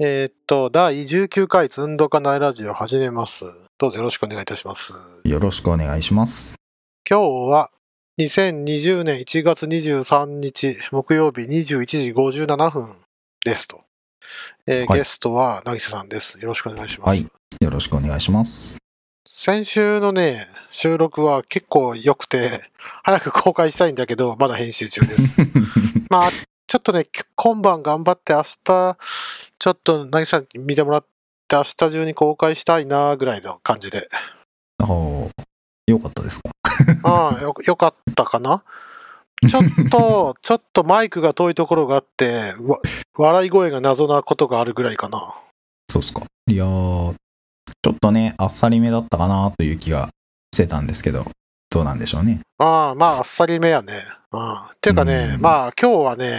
えーっと、第19回つんどかないラジオ始めます。どうぞよろしくお願いいたします。よろしくお願いします。今日は2020年1月23日木曜日21時57分ですと。えーはいゲストは渚さんです。よろしくお願いします。はいよろしくお願いします。先週のね、収録は結構良くて、早く公開したいんだけど、まだ編集中です。まあ、ちょっとね、今晩頑張って明日、ちょっと渚さんに見てもらって明日中に公開したいなぐらいの感じで。おーよかったですか？ああ、よ、よかったかな？ちょっと、ちょっとマイクが遠いところがあって、わ笑い声が謎なことがあるぐらいかな。そうっすか。いやー、ちょっとね、あっさりめだったかなという気がしてたんですけど、どうなんでしょうね。ああ、まあ、あっさりめやね。ああっていうかね、うんまあ、今日はね、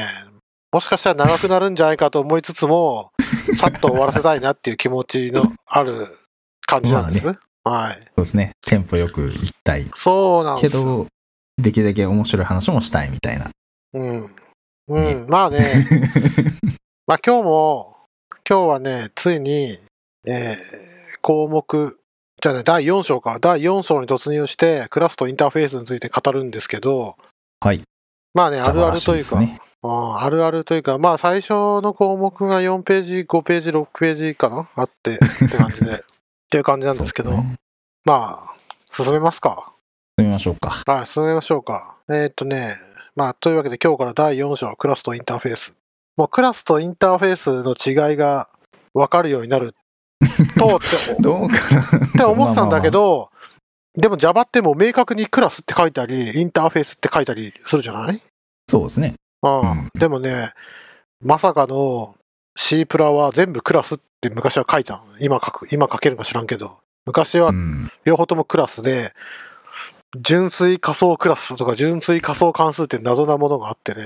もしかしたら長くなるんじゃないかと思いつつも、さっと終わらせたいなっていう気持ちのある感じなんです。はい。そうですね。テンポよくいきたい。そうなんです。けど、できるだけ面白い話もしたいみたいな。うん。うん、まあね、まあ今日も、今日はね、ついに、えー項目、じゃあね、第4章か、第4章に突入して、クラスとインターフェースについて語るんですけど、はい。まあね、あるあるというか、ね。うんあるあるというか、まあ最初の項目が4ページ、5ページ、6ページかな？あって、って感じで、っていう感じなんですけど、ねまあ、進めますか？進みましょうか。はい、進めましょうか。えーっとね、まあ、というわけで今日から第4章、クラスとインターフェース。もうクラスとインターフェースの違いが分かるようになる とってどうかなって思ってたんだけど、でも Java ってもう明確にクラスって書いたり、インターフェースって書いたりするじゃない？そうですね。うんうんでもね、まさかの C プラは全部クラスって昔は書いたの。今書く、今書けるか知らんけど。昔はうん。両方ともクラスで、純粋仮想クラスとか純粋仮想関数って謎なものがあってね、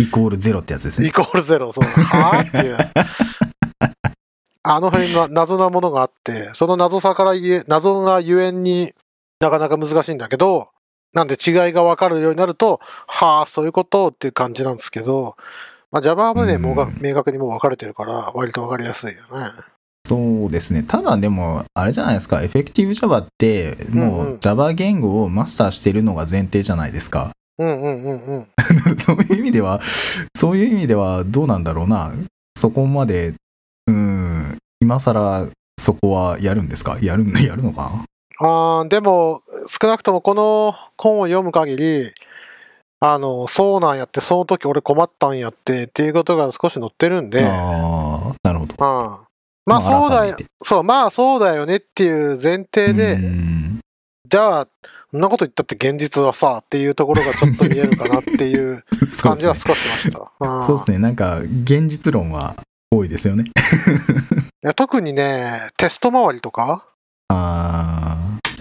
イコールゼロってやつですね。イコールゼロ、そう、はぁ？っていう。あの辺の謎なものがあって、その謎さから言え、謎がゆえんになかなか難しいんだけど、なんで違いが分かるようになると、はあ、そういうことっていう感じなんですけど、まあ、Java はね、うんもうが明確にもう分かれてるから、割と分かりやすいよね。そうですね。ただでも、あれじゃないですか、エフェクティブ Java って、もう Java 言語をマスターしてるのが前提じゃないですか。うんうんうんうん。そういう意味では、そういう意味ではどうなんだろうな。そこまで、うん、今更そこはやるんですか？やるん やるのか？あーでも、少なくともこの本を読む限り、あの、そうなんやって、その時俺困ったんやってっていうことが少し載ってるんで、なああ、なるほど。うん。まあそうだよそう、まあそうだよねっていう前提うで、んじゃあ、そんなこと言ったって現実はさ、っていうところがちょっと見えるかなっていう 感じは。少ししました。うんそうですね。なんか、現実論は多いですよね。いや特にね、テスト周りとか、あ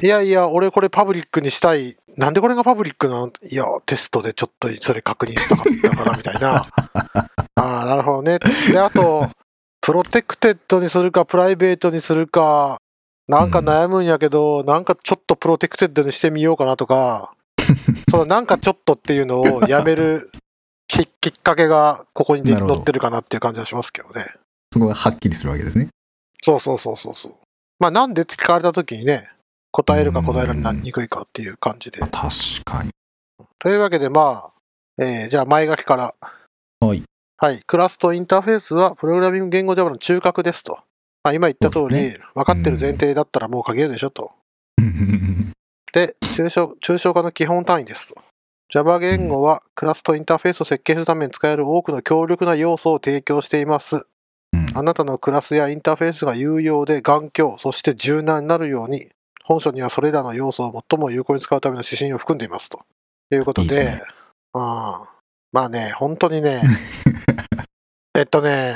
いやいや、俺これパブリックにしたい。なんでこれがパブリックなの？いや、テストでちょっとそれ確認したかったから、みたいな。ああ、なるほどね。で、あと、プロテクテッドにするか、プライベートにするか、なんか悩むんやけど、なんかちょっとプロテクテッドにしてみようかなとか、そのなんかちょっとっていうのをやめるき きっかけがここに載ってるかなっていう感じはしますけどね。そこがはっきりするわけですね。そうそうそうそうそう。まあなんでって聞かれた時にね、答えるか答えられにくいかっていう感じであ。確かに。というわけでまあ、えーじゃあ前書きから。はい。はい。クラスとインターフェースはプログラミング言語 Java の中核ですと。まあ今言った通り、分かってる前提だったらもう書けるでしょと。うんで、抽象抽象化の基本単位ですと。Java 言語はクラスとインターフェースを設計するために使える多くの強力な要素を提供しています。あなたのクラスやインターフェースが有用で頑強、そして柔軟になるように、本書にはそれらの要素を最も有効に使うための指針を含んでいますと。いうことで、いいですねああまあね、本当にね、えっとね、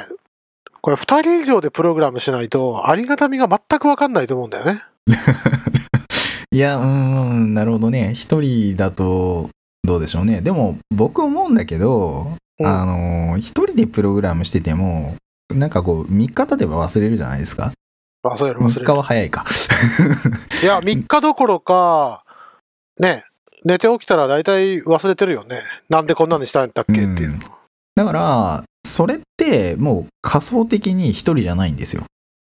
これ2人以上でプログラムしないと、ありがたみが全く分かんないと思うんだよね。いや、うーん、なるほどね。一人だと、どうでしょうね。でも、僕思うんだけど、うんあの、一人でプログラムしてても、なんかこう、3日経てば忘れるじゃないですか。忘れる忘3日。は早いか。いや、3日どころか、ね、寝て起きたら大体忘れてるよね。なんでこんなにしたんだっけっていうの。だから、それってもう仮想的に一人じゃないんですよ。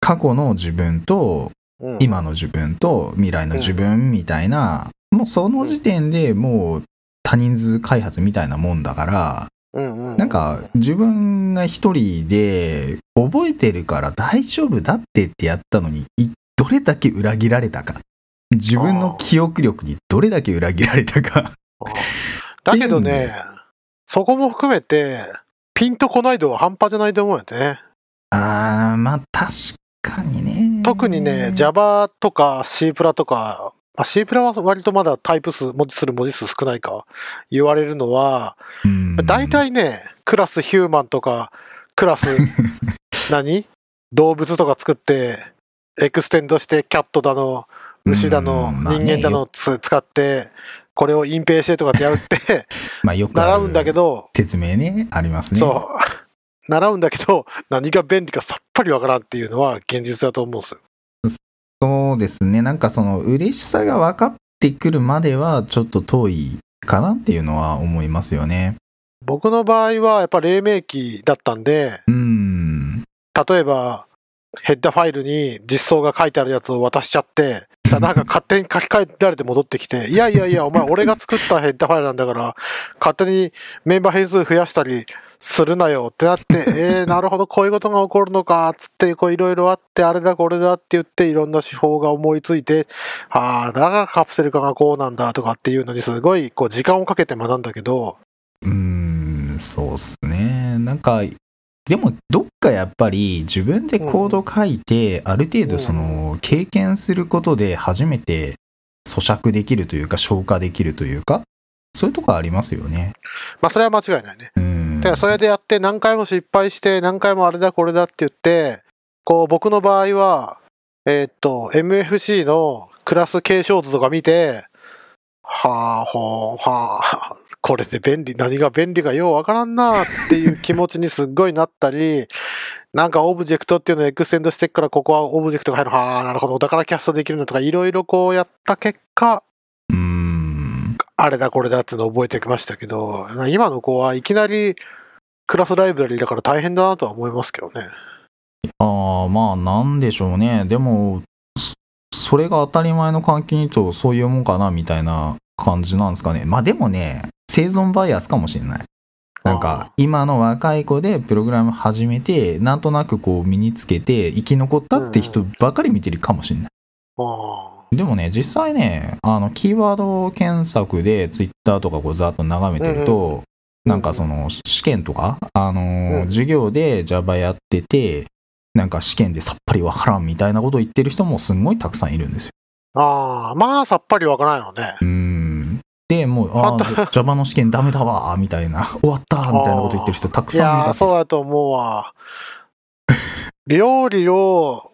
過去の自分とうん今の自分と未来の自分みたいな、もうその時点でもう多人数開発みたいなもんだから、うんうんうんなんか自分が一人で覚えてるから大丈夫だってってやったのに、いどれだけ裏切られたか。自分の記憶力にどれだけ裏切られたか。だけどね、そこも含めて、ピンとこない度は半端じゃないと思うよね。あー、まあ確かにね。特にね、Java とか C プラとか、あ C プラは割とまだタイプ数、文字する文字数少ないか、言われるのは、うん大体ね、クラスヒューマンとか、クラス 何？動物とか作って、 extend して cat だの、牛だの、人間だのつ使って、これを隠蔽してとかってやるって、まあよく習うんだけど、説明ね、ありますね。そう。習うんだけど、何が便利かさっぱりわからんっていうのは現実だと思うんですよ。そうですね。なんかその嬉しさが分かってくるまではちょっと遠いかなっていうのは思いますよね。僕の場合はやっぱ黎明期だったんで、うん。例えば、ヘッダファイルに実装が書いてあるやつを渡しちゃって、さ、なんか勝手に書き換えられて戻ってきて、いやいやいや、お前俺が作ったヘッダファイルなんだから、勝手にメンバー変数増やしたりするなよってなって、えー、なるほど、こういうことが起こるのか、つって、こういろいろあって、あれだこれだって言って、いろんな手法が思いついて、ああ、だからカプセル化がこうなんだとかっていうのにすごい、こう、時間をかけて学んだけど、うーん、そうっすね。なんか、でもどっかやっぱり自分でコード書いて、ある程度その経験することで初めて咀嚼できるというか消化できるというか、そういうとこありますよね。まあ、それは間違いないね。うん。だからそれでやって何回も失敗して何回もあれだこれだって言って、こう僕の場合は、えーっと、MFC のクラス継承図とか見て、はあ、ほう、はあ、これで便利、何が便利かようわからんなっていう気持ちにすっごいなったり、なんかオブジェクトっていうのを extend してっからここはオブジェクトが入る、はあ、なるほど、だからキャストできるんだとかいろいろこうやった結果、あれだこれだっていうのを覚えてきましたけど、今の子はいきなりクラスライブラリーだから大変だなとは思いますけどね。ああ、まあ、なんでしょうね。でも、そそれが当たり前の環境にとそういうもんかなみたいな感じなんですかね。まあでもね、生存バイアスかもしれない。なんあか、今の若い子でプログラム始めて、なんとなくこう身につけて生き残ったって人ばかり見てるかもしれない。あでもね、実際ね、あの、キーワード検索で Twitter とかこうざっと眺めてると、なんかその試験とか、あのーうん授業で Java やってて、なんか試験でさっぱりわからんみたいなことを言ってる人もすんごいたくさんいるんですよ。ああ、まあさっぱりわからないよね。うーん。で、もう、ああ Java の試験ダメだわ、みたいな、終わった、みたいなこと言ってる人たくいやー、さんいる。そうだと思うわ。料理を、え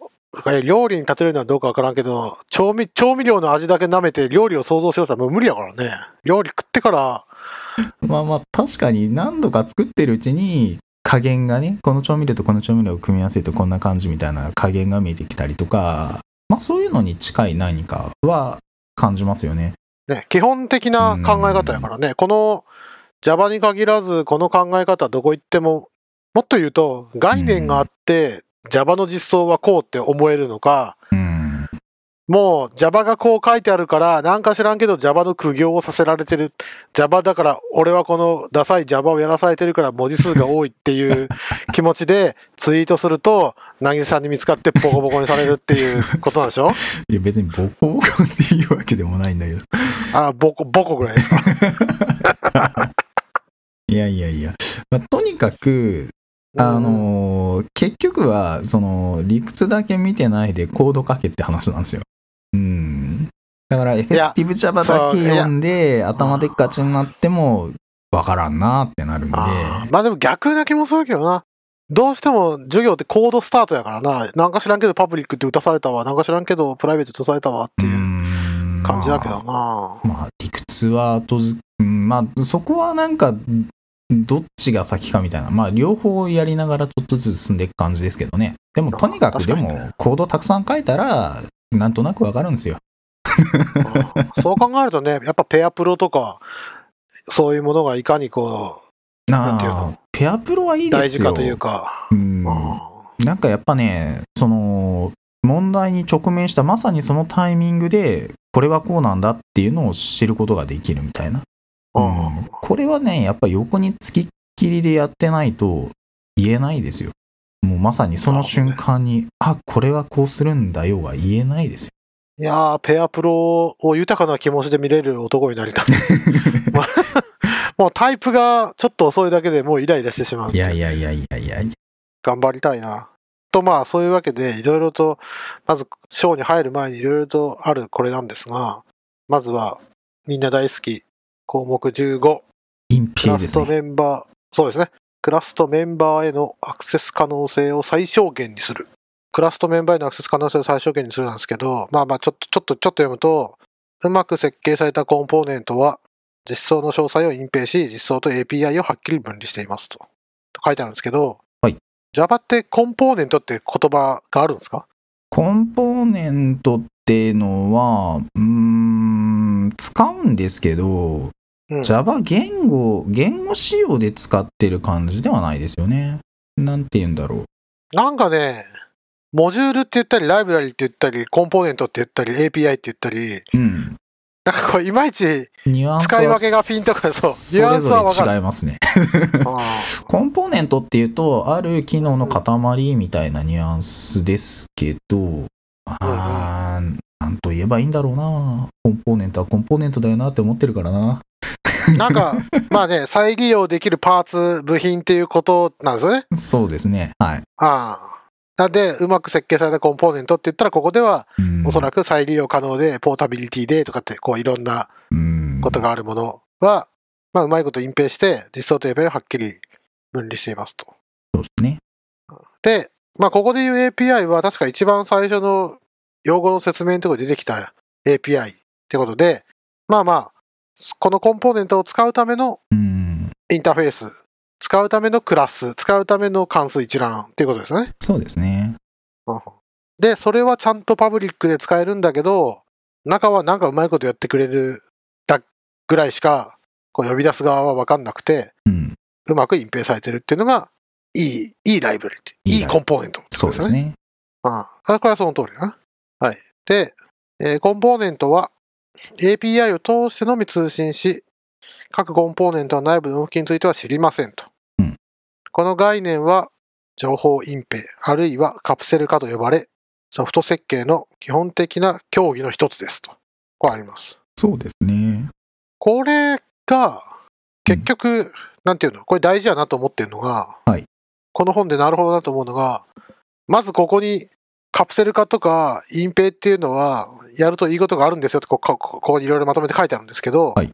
料理に例えるのはどうかわからんけど、調味、調味料の味だけ舐めて料理を想像しようともう無理やからね。料理食ってから、まあまあ、確かに何度か作ってるうちに、加減がね、この調味料とこの調味料を組み合わせるとこんな感じみたいな加減が見えてきたりとか、まあそういうのに近い何かは感じますよね。ね、基本的な考え方やからね。この Java に限らず、この考え方はどこ行っても、もっと言うと、概念があって、Java の実装はこうって思えるのか、うん。もう Java がこう書いてあるから、なんか知らんけど Java の苦行をさせられてる。Java だから、俺はこのダサい Java をやらされてるから文字数が多いっていう 気持ちでツイートすると、なぎさんに見つかってボコボコにされるっていうことなんでしょ？いや別にボコボコっていうわけでもないんだけど。あ、ボコ、ボコぐらいですか？いやいやいや。まあ、とにかく、あのー結局は、その、理屈だけ見てないでコード書けって話なんですよ。うん。だから、エフェクティブ Java だけ読んで、頭でっかちになっても、わからんなってなるんで。あーまあでも逆な気もするけどな。どうしても授業ってコードスタートやからな。なんか知らんけどパブリックって打たされたわ。なんか知らんけどプライベート打たされたわっていううん感じだけどな。まあ、理屈は後づ、うんまあ、そこはなんか、どっちが先かみたいな、まあ、両方やりながらちょっとずつ進んでいく感じですけどね。でも、とにかく、でも、コードたくさん書いたら、なんとなくわかるんですよ。うんそう考えるとね、やっぱペアプロとか、そういうものがいかにこう、なんていうの、ペアプロはいいですよ。大事かというか。うんあなんかやっぱね、その、問題に直面したまさにそのタイミングで、これはこうなんだっていうのを知ることができるみたいな。あうんこれはね、やっぱ横につきっきりでやってないと言えないですよ。もうまさにその瞬間に、あ、これはこうするんだよは言えないですよ。いやー、ペアプロを豊かな気持ちで見れる男になりたい。ま あ もうタイプがちょっと遅いだけでもうイライラしてしまう。いやいやいやいやいやいや。頑張りたいな。と、まあ、そういうわけで、いろいろと、まず、ショーに入る前にいろいろとあるこれなんですが、まずは、みんな大好き、項目15、インクラスト。メンバー、そうですね。クラストメンバーへのアクセス可能性を最小限にする。クラストメンバーへのアクセス可能性を最小限にするなんですけど、まあまあ、ちょっと、ちょっと、ちょっと読むと、うまく設計されたコンポーネントは、実装の詳細を隠蔽し、実装と API をはっきり分離していますと。と書いてあるんですけど、はい。Java ってコンポーネントって言葉があるんですか？コンポーネントっていうのは、うーん、使うんですけど、うん。Java 言語、言語仕様で使ってる感じではないですよね。なんて言うんだろう。なんかね、モジュールって言ったり、ライブラリって言ったり、コンポーネントって言ったり、API って言ったり、うん。なんかこう、いまいち、使い分けがピンとくるそうニュアンスはわかる違いますね。あコンポーネントっていうと、ある機能の塊みたいなニュアンスですけど、あーなんと言えばいいんだろうな。コンポーネントはコンポーネントだよなって思ってるからな。ーなんか、まあね、再利用できるパーツ、部品っていうことなんですよね。そうですね。はい。ああ。なんで、うまく設計されたコンポーネントって言ったら、ここでは、うんおそらく再利用可能で、ポータビリティでとかって、こう、いろんなうんことがあるものは、まあ、うまいこと隠蔽して、実装と API をはっきり分離していますと。そうですね。で、まあ、ここで言う API は、確か一番最初の用語の説明のところに出てきた API ってことで、まあまあ、このコンポーネントを使うためのうん。インターフェース、使うためのクラス、使うための関数一覧っていうことですね。そうですね。で、それはちゃんとパブリックで使えるんだけど、中はなんかうまいことやってくれるだぐらいしか、こう呼び出す側は分かんなくて、うん。うまく隠蔽されてるっていうのが、いい、いいライブラリ、いいコンポーネントね。そうですね。ああ、これはその通りだな。はい。で、えーコンポーネントは API を通してのみ通信し、各コンポーネントの内部の動きについては知りませんと。うんこの概念は、情報隠蔽、あるいはカプセル化と呼ばれ、ソフト設計の基本的な競技の一つですと。こうあります。そうですね。これが、結局、なんていうの、これ大事やなと思ってるのが、はいこの本でなるほどなと思うのが、まずここにカプセル化とか隠蔽っていうのは、やるといいことがあるんですよってここ、ここにいろいろまとめて書いてあるんですけど、はい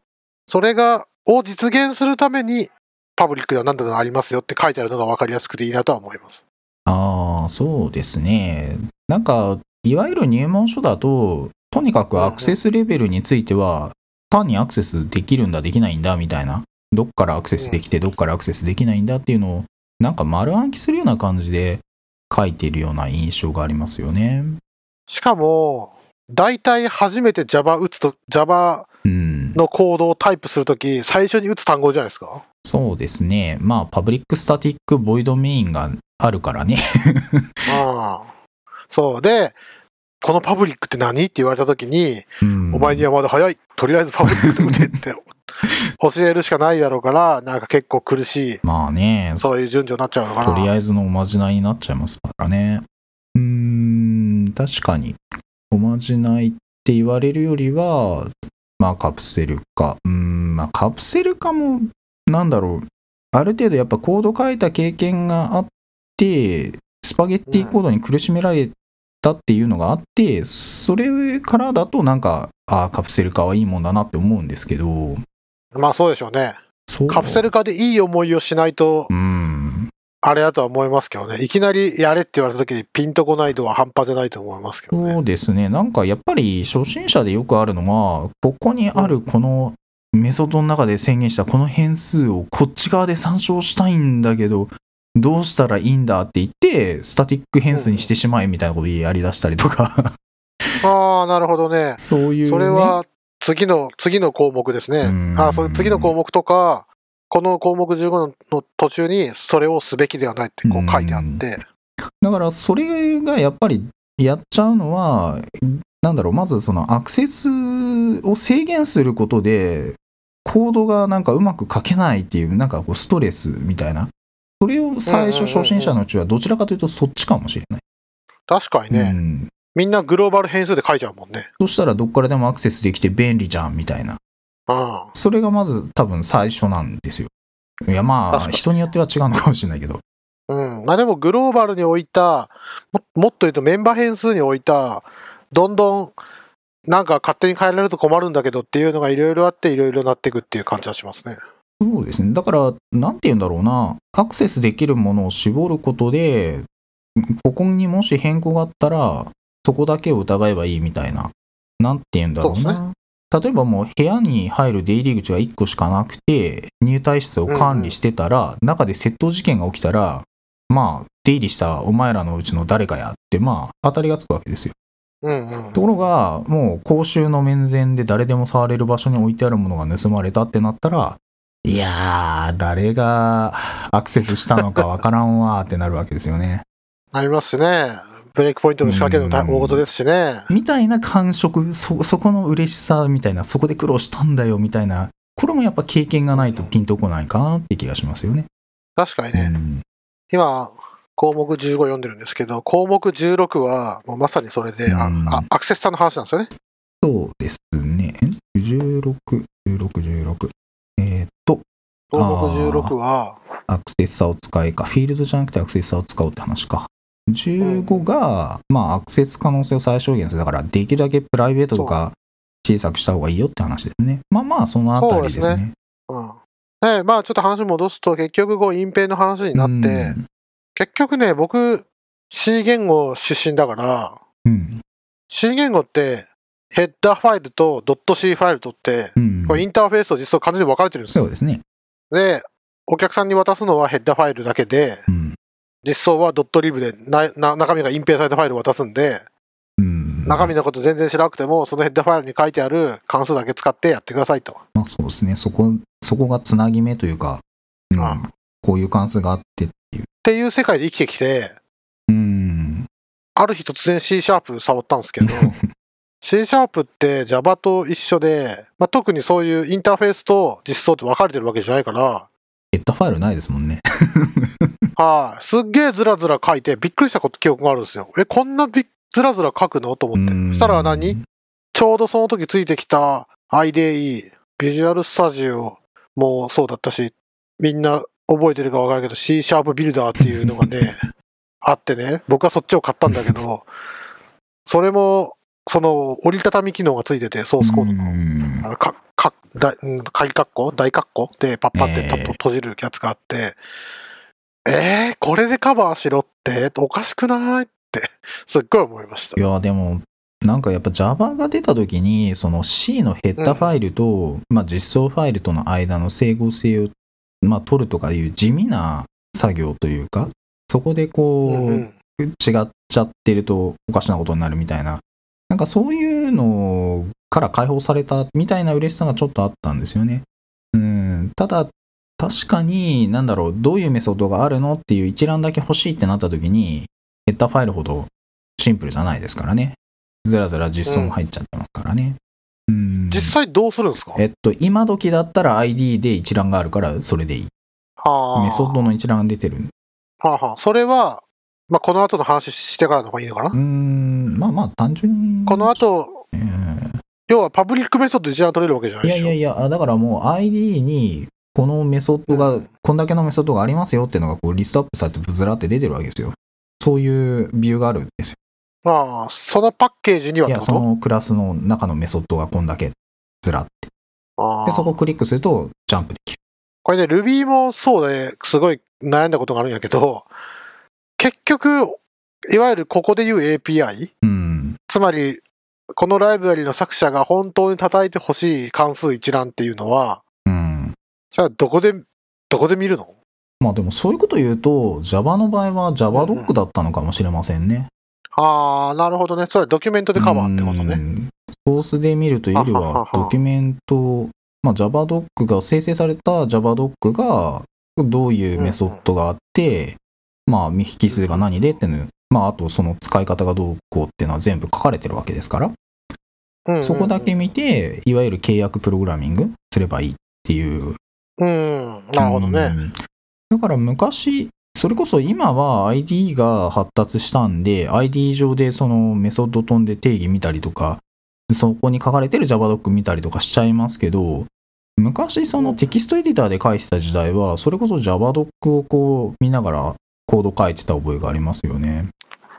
それが、を実現するために、パブリックでは何だのありますよって書いてあるのが分かりやすくていいなとは思います。ああ、そうですね。なんか、いわゆる入門書だと、とにかくアクセスレベルについては、単にアクセスできるんだ、できないんだ、みたいな。どっからアクセスできて、どっからアクセスできないんだっていうのを、なんか丸暗記するような感じで書いてるような印象がありますよね。しかも、大体初めて Java 打つと、Java うん。のコードをタイプするとき、最初に打つ単語じゃないですか？そうですね。まあ、 public static void main があるからね。ああ。そう。で、このパブリックって何？って言われたときに、うんお前にはまだ早い。とりあえずパブリックって打てって 教えるしかないだろうから、なんか結構苦しい、まあね、そういう順序になっちゃうのかな。とりあえずのおまじないになっちゃいますからね。うーん、確かに。おまじないって言われるよりは、まあカプセル化。うーん、まあカプセル化も、なんだろう。ある程度やっぱコード書いた経験があって、スパゲッティコードに苦しめられたっていうのがあって、それからだとなんか、ああ、カプセル化はいいもんだなって思うんですけど、まあそうでしょうね。カプセル化でいい思いをしないとう、ん、あれだとは思いますけどね。いきなりやれって言われたときにピンとこない度は半端じゃないと思いますけどね。そうですね、なんかやっぱり初心者でよくあるのは、ここにあるこのメソッドの中で宣言したこの変数をこっち側で参照したいんだけど、どうしたらいいんだって言って、スタティック変数にしてしまえみたいなことやりだしたりとか、ああ、なるほどね。そういう、ね、それは次の、次の項目ですね。うんああ、そう次の項目とか、この項目15のの途中にそれをすべきではないってこう書いてあって、だからそれがやっぱりやっちゃうのは、なんだろう、まずそのアクセスを制限することで、コードがなんかうまく書けないっていう、なんかこうストレスみたいな。それを最初、初心者のうちはどちらかというとそっちかもしれない。確かにね、うんみんなグローバル変数で書いちゃうもんね。そしたらどっからでもアクセスできて便利じゃんみたいな。うん。それがまず多分最初なんですよ。いやまあ、人によっては違うのかもしれないけど。うん。まあでもグローバルに置いた、ももっと言うとメンバー変数に置いた、どんどんなんか勝手に変えられると困るんだけどっていうのがいろいろあっていろいろなっていくっていう感じはしますね。そうですね。だから、なんて言うんだろうな、アクセスできるものを絞ることで、ここにもし変更があったら、そこだけを疑えばいいみたいな。なんて言うんだろうそうな。例えばもう部屋に入る出入り口が1個しかなくて、入退室を管理してたら、中で窃盗事件が起きたら、まあ、出入りしたお前らのうちの誰かやって、まあ、当たりがつくわけですよ。うんうん。ところが、もう公衆の面前で誰でも触れる場所に置いてあるものが盗まれたってなったら、いやー、誰がアクセスしたのかわからんわーってなるわけですよね。ありますしね。ブレイクポイントの仕掛けの大大事ですしね。みたいな感触、そ、そこの嬉しさみたいな、そこで苦労したんだよみたいな、これもやっぱ経験がないとピンとこないかなって気がしますよね。確かにね。うん今、項目15読んでるんですけど、項目16はまさにそれで、あうんあアクセスさんの話なんですよね。そうですね。16、16、16。えーっと、項目16は、アクセッサーを使えか、フィールドじゃなくてアクセッサーを使おうって話か。15が、まあ、アクセス可能性を最小限する。だから、できるだけプライベートとか小さくした方がいいよって話ですね。まあまあ、そのあたりですそうでね。うん。で、まあちょっと話戻すと、結局こう隠蔽の話になって、結局ね、僕、C 言語出身だから、うん。C 言語って、ヘッダーファイルと .c ファイルとって、うん。これインターフェースと実装完全に分かれてるんですよ。そうですね。で、お客さんに渡すのはヘッダーファイルだけで、うん。実装は .lib でなな中身が隠蔽されたファイルを渡すんで、うん。中身のこと全然知らなくても、そのヘッダーファイルに書いてある関数だけ使ってやってくださいと。まあ、そうですね。そこ、そこがつなぎ目というか、うんあこういう関数があってっていう。っていう世界で生きてきて、うん。ある日突然 C シャープ触ったんですけど、C シャープって Java と一緒で、まあ、特にそういうインターフェースと実装って分かれてるわけじゃないから、ヘッダーファイルないですもんね。はい、すっげえずらずら書いてびっくりしたこと記憶があるんですよ。え、こんなびずらずら書くの？と思って。うん。そしたら何？ちょうどその時ついてきた IDE、ビジュアルスタジオもそうだったし、みんな覚えてるか分からないけど C シャープビルダーっていうのがね、あってね、僕はそっちを買ったんだけど、それも、その折りたたみ機能がついてて、ソースコードの。うん。あのかか鍵括弧？大括弧？でパッパって閉じるやつがあって、えー、これでカバーしろって？おかしくない？って すっごい思いました。い。や、でも、なんかやっぱ Java が出た時に、その C のヘッダーファイルと、まあ実装ファイルとの間の整合性を、まあ、取るとかいう地味な作業というか、そこでこう、うんうん。違っちゃってるとおかしなことになるみたいな、なんかそういうのから解放されたみたいな嬉しさがちょっとあったんですよね。うん、ただ、確かに、なんだろう、どういうメソッドがあるのっていう一覧だけ欲しいってなった時に、ヘッダーファイルほどシンプルじゃないですからね。ずらずら実装も入っちゃってますからね。うん、実際どうするんですか？えっと、今時だったら ID で一覧があるからそれでいい。はあメソッドの一覧が出てる。はあはあそれは、まあ、この後の話してからの方がいいのかな、うーん、まあまあ単純に。この後、えー要は public メソッドで一覧取れるわけじゃないいでしょ？やいやいや、あだからもう ID にこのメソッドが、うんこんだけのメソッドがありますよっていうのがこうリストアップされてずらって出てるわけですよ。そういうビューがあるんですよ。まあ、そのパッケージにはいや、そのクラスの中のメソッドがこんだけずらって。で、そこをクリックするとジャンプできる。これね、Ruby もそうですごい悩んだことがあるんやけど、結局、いわゆるここで言う API、うん。つまり、このライブラリの作者が本当に叩いてほしい関数一覧っていうのは、うん。じゃあどこで、どこで見るの？まあでもそういうこと言うと、Java の場合は JavaDoc だったのかもしれませんね。ああ、なるほどね。それはドキュメントでカバーってことね。うんソースで見るというよりはドキュメントまあ、JavaDoc が生成された JavaDoc がどういうメソッドがあって、まあ、引数が何でっていうの、まあ、あとその使い方がどうこうっていうのは全部書かれてるわけですから、うんうんうんそこだけ見て、いわゆる契約プログラミングすればいいっていう。うん、なるほどね。うんだから昔、それこそ今は ID が発達したんで、ID 上でそのメソッド飛んで定義見たりとか、そこに書かれてる JavaDoc 見たりとかしちゃいますけど、昔そのテキストエディターで書いてた時代は、それこそ JavaDoc をこう見ながらコード書いてた覚えがありますよね。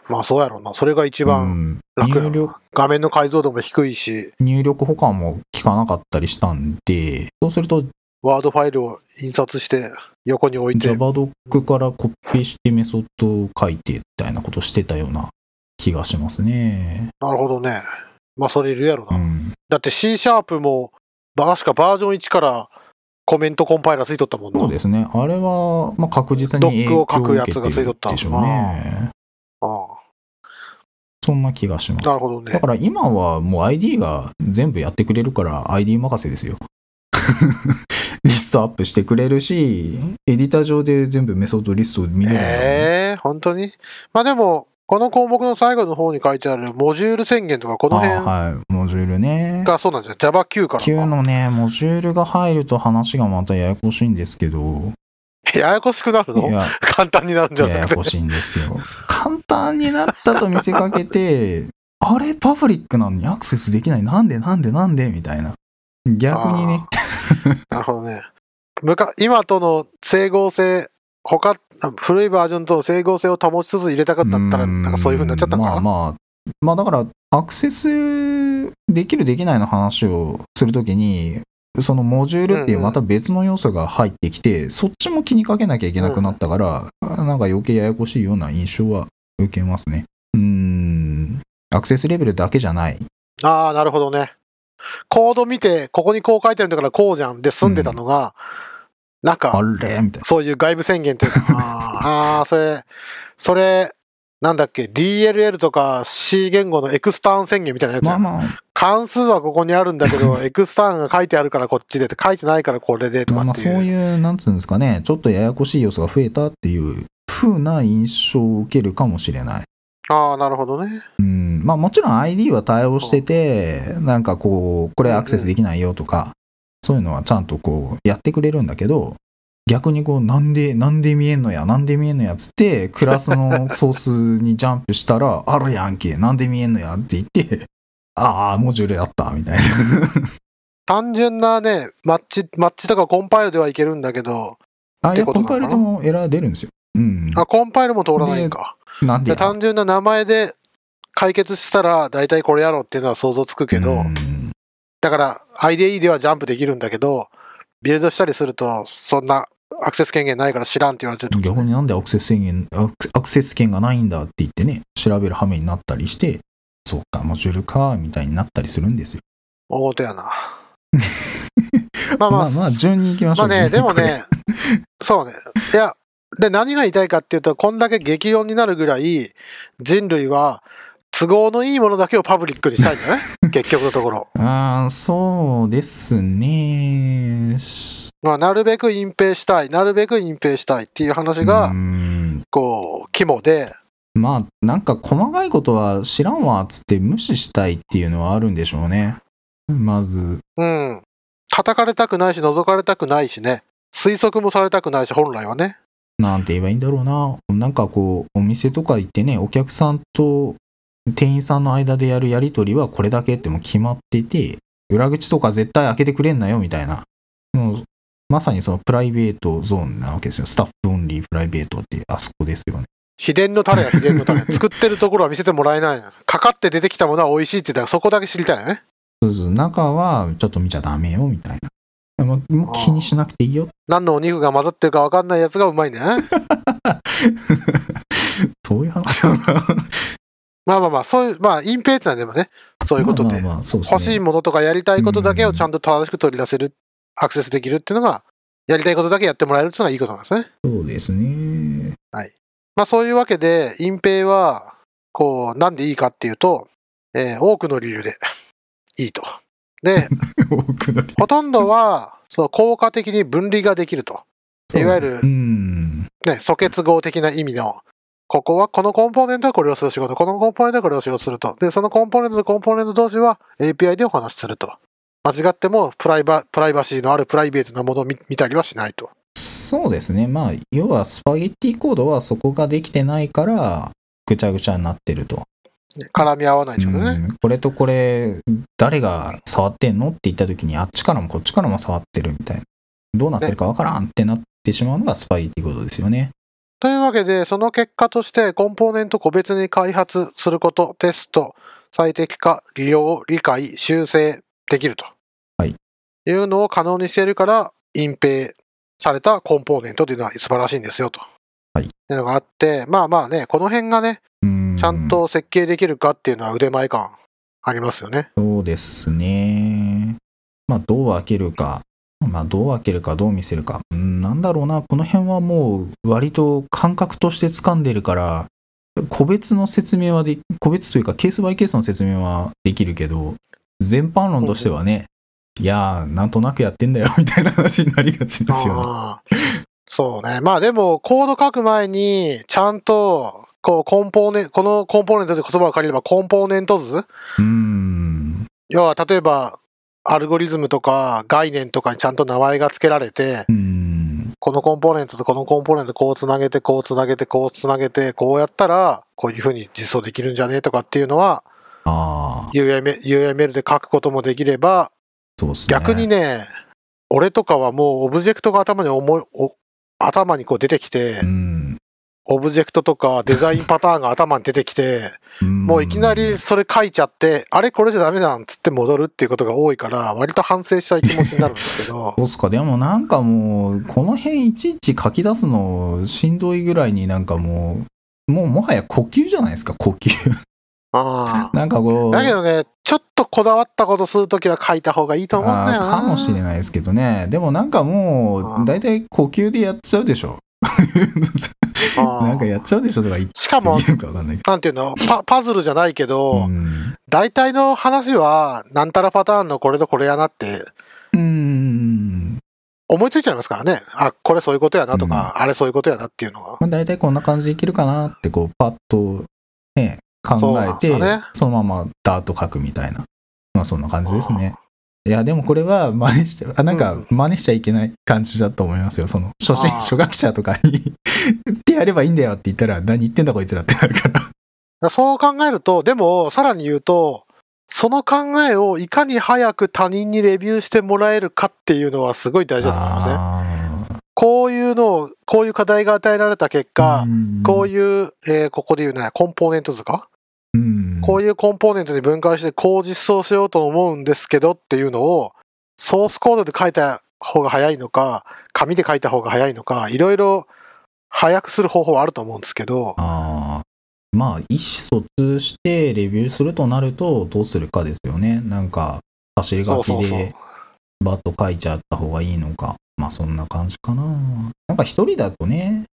まあそうやろうな。それが一番うん楽やろ入力画面の解像度も低いし、入力保管も効かなかったりしたんで、そうするとワードファイルを印刷して横に置いて、JavaDoc からコピーしてメソッドを書いてみたいなことしてたような気がしますね。なるほどね。まあそれいるやろな。うん。だって C シャープも、確かバージョン1からコメントコンパイラーついとったもんな。そうですね。あれは、まあ、確実に影響を受けてるでしょうね。あそんな気がしまあす。なるほどねだ。から今はもう ID が全部やってくれるから ID 任せですよ。リストアップしてくれるし、エディター上で全部メソッドリストを見れるんだええ本当に？まあでも、この項目の最後の方に書いてあるモジュール宣言とか、このあ辺はい、モジュールね。がそうなんですよ。Java9 から旧か。のね、モジュールが入ると話がまたややこしいんですけど、ややこしくなるの？いや、簡単になるんじゃなくてややこ。しいんですよ。簡単になったと見せかけて、あれ、パブリックなのにアクセスできない、なんで、なんで、なんでみたいな。逆にね、なるほどね。今との整合性、他、古いバージョンとの整合性を保ちつつ入れたかったら、なんかそういう風になっちゃったのかな？まあまあ、まあだから、アクセスできる、できないの話をするときに、そのモジュールっていうまた別の要素が入ってきて、そっちも気にかけなきゃいけなくなったから、なんか余計ややこしいような印象は受けますね。うーん、アクセスレベルだけじゃない。ああ、なるほどね。コード見て、ここにこう書いてあるんだからこうじゃんで済んでたのが、なんあか、れ？みたいな。そういう外部宣言というか、あ ーあー、それ、それ、なんだっけ、DLL とか C 言語のエクスターン宣言みたいなやつやまあまあ、関数はここにあるんだけど、エクスターンが書いてあるからこっちでって書いてないからこれでとまあまあかっていう。そういう、なんつうんですかね、ちょっとややこしい要素が増えたっていう風な印象を受けるかもしれない。ああ、なるほどね。うん、まあもちろん ID は対応してて、なんかこう、これアクセスできないよとか、そういうのはちゃんとこうやってくれるんだけど、逆にこう、なんで、なんで見えんのや、なんで見えんのやつって、クラスのソースにジャンプしたら、あるやんけ、なんで見えんのやって言って、ああ、モジュールやった、みたいな。単純なね、マッチ、マッチとかコンパイルではいけるんだけど、あ、いや、コンパイルでもエラー出るんですよ。うん。あ、コンパイルも通らないんか。でなんでや？単純な名前で解決したら、大体これやろうっていうのは想像つくけど、うんだから IDE ではジャンプできるんだけど、ビルドしたりすると、そんなアクセス権限ないから知らんって言われてると逆になんでアクセス制限アクセス権がないんだって言ってね、調べる羽目になったりして、そうか、モジュールか、みたいになったりするんですよ。大事やな。まあまあ、まあまあ、順に行きましょう。まあね、でもね、そうね。いや、で、何が言いたいかっていうと、こんだけ激論になるぐらい、人類は、都合のいいものだけをパブリックにしたいんだね。結局のところ。ああ、そうですね。しまあ、なるべく隠蔽したい、なるべく隠蔽したいっていう話うが、んこう、肝で、まあ、なんか細かいことは知らんわっつって無視したいっていうのはあるんでしょうね。まず。うん。叩かれたくないし、覗かれたくないしね。推測もされたくないし、本来はね。なんて言えばいいんだろうな。なんかこう、お店とか行ってね、お客さんと店員さんの間でやるやりとりはこれだけってもう決まってて、裏口とか絶対開けてくれんなよみたいな。もうまさにそのプライベートゾーンなわけですよ。スタッフオンリープライベートってあそこですよね。秘伝のタレや秘伝のタレ。作ってるところは見せてもらえないの。かかって出てきたものは美味しいって言ったらそこだけ知りたいよね。そうそう、中はちょっと見ちゃダメよみたいな。もうもう気にしなくていいよ。何のお肉が混ざってるか分かんないやつがうまいね。そういう話だな。まあまあまあ、そういう、まあ、隠蔽ってのはでもね、そういうことで、まあまあまあそうですね欲しいものとかやりたいことだけをちゃんと正しく取り出せる、アクセスできるっていうのが、やりたいことだけやってもらえるっていうのがいいことなんですね。そうですね。まあそういうわけで、隠蔽は、こう、なんでいいかっていうと、えー多くの理由でいいと。で、ほとんどは、そう、効果的に分離ができると。いわゆるうん。ね、素結合的な意味の、ここはこのコンポーネントはこれをする仕事、このコンポーネントはこれを仕事すると。で、そのコンポーネントとコンポーネント同士は API でお話しすると。間違ってもプライバプライバシーのあるプライベートなものを見見たりはしないと。そうですね。まあ、要はスパゲッティコードはそこができてないから、ぐちゃぐちゃになってると。ね絡み合わないってことね。うんこれとこれ、誰が触ってんのって言った時に、あっちからもこっちからも触ってるみたいな。どうなってるかわからんってなってしまうのがスパゲッティコードですよね。というわけで、その結果として、コンポーネント個別に開発すること、テスト、最適化、利用、理解、修正できると。はい。いうのを可能にしているから、隠蔽されたコンポーネントというのは素晴らしいんですよと。はいいうのがあって、まあまあね、この辺がね、うんちゃんと設計できるかっていうのは腕前感ありますよね。そうですね。まあ、どう開けるか。まあ、どう開けるか、どう見せるか。うん、なんだろうな、この辺はもう、割と感覚として掴んでるから、個別の説明はで、個別というか、ケースバイケースの説明はできるけど、全般論としてはね、いやー、なんとなくやってんだよ、みたいな話になりがちですよね。そうね。まあでも、コード書く前に、ちゃんと、こう、コンポーネンこのコンポーネントで言葉を借りれば、コンポーネント図？うん。要は、例えば、アルゴリズムとか概念とかにちゃんと名前が付けられて、うん。このコンポーネントとこのコンポーネントこうつなげて、こうつなげて、こうつなげて、こうやったら、こういう風に実装できるんじゃねとかっていうのは、UML, で書くこともできれば、ね。逆にね、俺とかはもうオブジェクトが頭に思い、お頭にこう出てきてう、ん。オブジェクトとかデザインパターンが頭に出てきて、もういきなりそれ書いちゃって、あれこれじゃダメだんつって戻るっていうことが多いから、割と反省したい気持ちになるんですけど そ、うっすか、でもなんかもう、この辺いちいち書き出すのしんどいぐらいになんかもう、もうもはや呼吸じゃないですか、呼吸。あ なんかこあ。う、だけどね、ちょっとこだわったことするときは書いた方がいいと思うんだよな。かもしれないですけどね。でもなんかもう、大体呼吸でやっちゃうでしょ。なんかやっちゃうでしょとか言ってしかもかわかんななんていうの？パ、パズルじゃないけど。ど、うん。大体の話は、なんたらパターンのこれとこれやなって、うん。思いついちゃいますからね。あ、これそういうことやなとか、あれそういうことやなっていうのは。まあ、大体こんな感じでいけるかなって、こう、パッと、ね、考えて、ですよねそのままダーッと書くみたいな。まあ、そんな感じですね。いや、でもこれは真似しちゃ、あなんかうん真似しちゃいけない感じだと思いますよ。その、初心、初学者とかに。ってやればいいんだよって言ったら、何言ってんだこいつらってなるから。そう考えると、でも、さらに言うと、その考えをいかに早く他人にレビューしてもらえるかっていうのはすごい大事だと思いますね。あこういうのを、こういう課題が与えられた結果、ーこういう、えーここで言うね、コンポーネント図か、うん、こういうコンポーネントに分解してこう実装しようと思うんですけどっていうのを、ソースコードで書いた方が早いのか、紙で書いた方が早いのか、いろいろ早くする方法はあると思うんですけど、あーまあ、意思疎通してレビューするとなると、どうするかですよね。なんか、走り書きで、バッと書いちゃった方がいいのか。まあ、そんな感じかな。なんか一人だとね、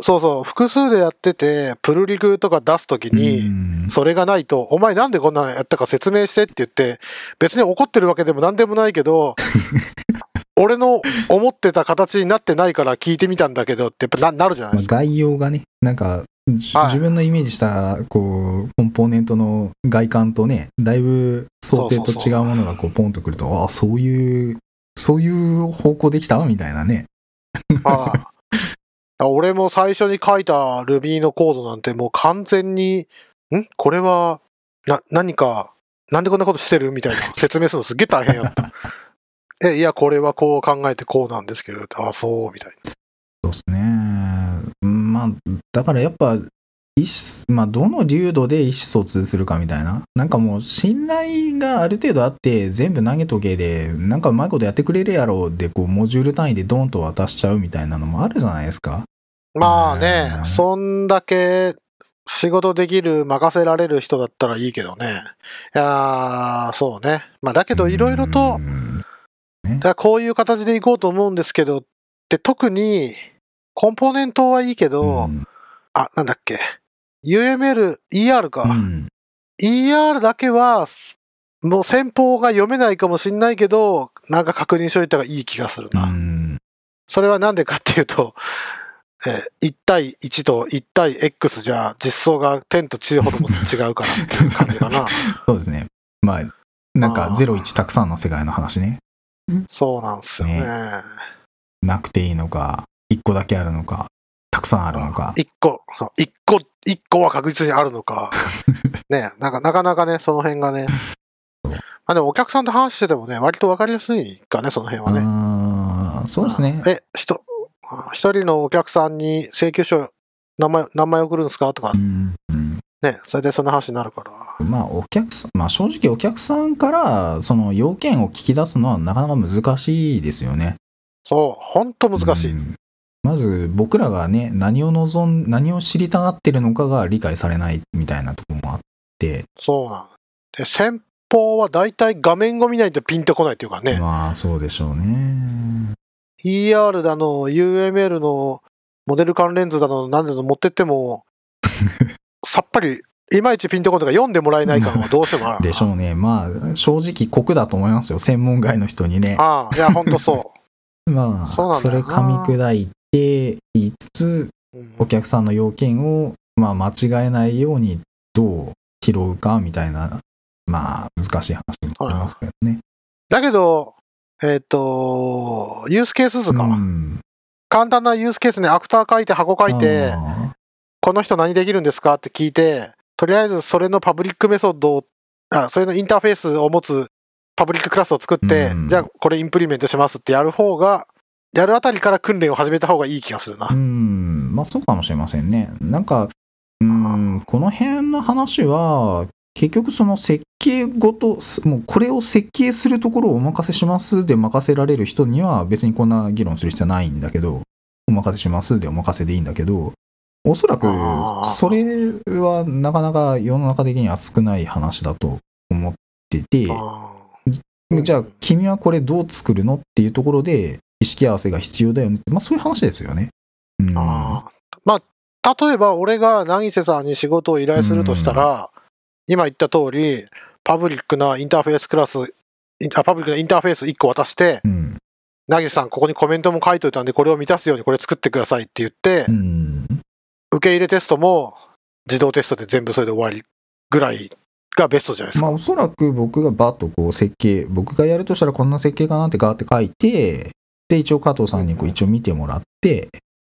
そうそう、複数でやってて、プルリクとか出すときうに、んそれがないと、お前なんでこんなんやったか説明してって言って、別に怒ってるわけでもなんでもないけど、俺の思ってた形になってないから聞いてみたんだけどってやっぱななるじゃないまあ、ですか。概要がね、なんか、じはい自分のイメージした、こう、コンポーネントの外観とね、だいぶ想定と違うものがこう、ポンとくると、ああ、そういう、そういう方向できたみたいなね。はい俺も最初に書いた Ruby のコードなんてもう完全に、ん？これは、な、何か、なんでこんなことしてるみたいな 説明するのすっげえ大変やった。え、いや、これはこう考えてこうなんですけど、あ、そう、みたいな。そうですね。うんまあ、だからやっぱ、意思まあ、どの流度で意思疎通するかみたいな。なんかもう、信頼がある程度あって、全部投げとけで、なんかうまいことやってくれるやろうで、こう、モジュール単位でドーンと渡しちゃうみたいなのもあるじゃないですか。まあねうん、そんだけ仕事できる、任せられる人だったらいいけどね。いやーそうね。まあだけどいろいろとう、んだからこういう形でいこうと思うんですけど、で、特に、コンポーネントはいいけど、うんあ、なんだっけ。UML、ER か。うん ER だけは、もう先方が読めないかもしんないけど、なんか確認しといた方がいい気がするうな。ん。それはなんでかっていうと、えー1対1と1対 X じゃ実装が天と地ほども違うから っていう感じかな。そうですね。まあ、なんかあー01たくさんの世界の話ね。そうなんですよね。なくていいのか、1個だけあるのか、たくさんあるのか。一個、そう一個、一個は確実にあるのか。ね、なんか、なかなかね、その辺がね。まあでもお客さんと話しててもね、割とわかりやすいかね、その辺はね。あーそうですね。え、人、あ一人のお客さんに請求書、名前、名前送るんですか？とかね、それでその話になるから。まあ、お客さん、まあ正直お客さんからその要件を聞き出すのはなかなか難しいですよね。そう、ほんと難しい。うんまず僕らがね、何を望ん、何を知りたがってるのかが理解されないみたいなところもあって、そうなん。で、先方は大体画面を見ないとピンとこないっていうかね、まあそうでしょうね。ER だの、UML のモデル関連図だの、なんだの持ってっても、さっぱり、いまいちピンとこないとか読んでもらえない感はどうしてもある。でしょうね。まあ正直酷だと思いますよ。専門外の人にね。ああ、いや、ほんとそ まあ、そそれ噛み砕いて言いつつ、お客さんの要件を、まあ、間違えないようにどう拾うかみたいな、まあ、難しい話もありますけどね。だけど、えっ、と、ユースケース図か。うん簡単なユースケースにアクター書いて箱書いて、あこの人何できるんですかって聞いて、とりあえずそれの public メソッドを、あ、それのインターフェースを持つ public クラスを作って、うんじゃあこれ implement しますってやる方が、やるあたりから訓練を始めた方がいい気がするな。ーうん、まあ、そうかもしれませんね。なんか、うん、この辺の話は、結局その設計ごと、もうこれを設計するところをお任せしますで任せられる人には別にこんな議論する必要はないんだけど、お任せしますでお任せでいいんだけど、おそらくそれはなかなか世の中的には少ない話だと思ってて、じゃあ君はこれどう作るのっていうところで意識合わせが必要だよねって、まあそういう話ですよね。うん、あーまあ、例えば俺が凪瀬さんに仕事を依頼するとしたら、今言った通り、パブリックなインターフェースクラス、あパブリックなインターフェース1個渡して、うん。凪瀬さん、ここにコメントも書いといたんで、これを満たすようにこれ作ってくださいって言って、うん。受け入れテストも自動テストで全部それで終わりぐらいがベストじゃないですか。まあおそらく僕がバッとこう設計、僕がやるとしたらこんな設計かなってガーって書いて、で、一応加藤さんにこう一応見てもらって、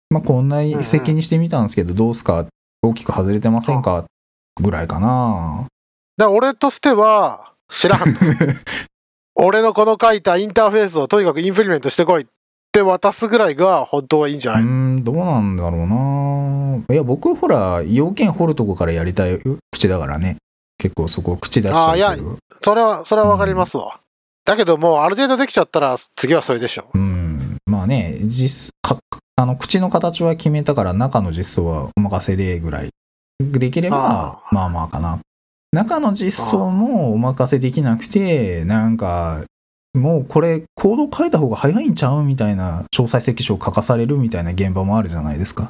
まあこんな設計にしてみたんですけど、どうすか？大きく外れてませんか？ぐらいかな。だ俺としては、知らんと。俺のこの書いたインターフェースをとにかくインプリメントしてこいって渡すぐらいが本当はいいんじゃない、うーん、どうなんだろうな。いや、僕ほら、要件掘るとこからやりたい口だからね。結構そこ口出しちゃうけど。あーいそれは、それはわかりますわ。だけどもうある程度できちゃったら次はそれでしょ。うん、まあね、実かあの口の形は決めたから中の実装はお任せでぐらい。できればあまあまあかな。中の実装もお任せできなくてなんかもうこれコード書いた方が早いんちゃうみたいな詳細設計書を書かされるみたいな現場もあるじゃないですか。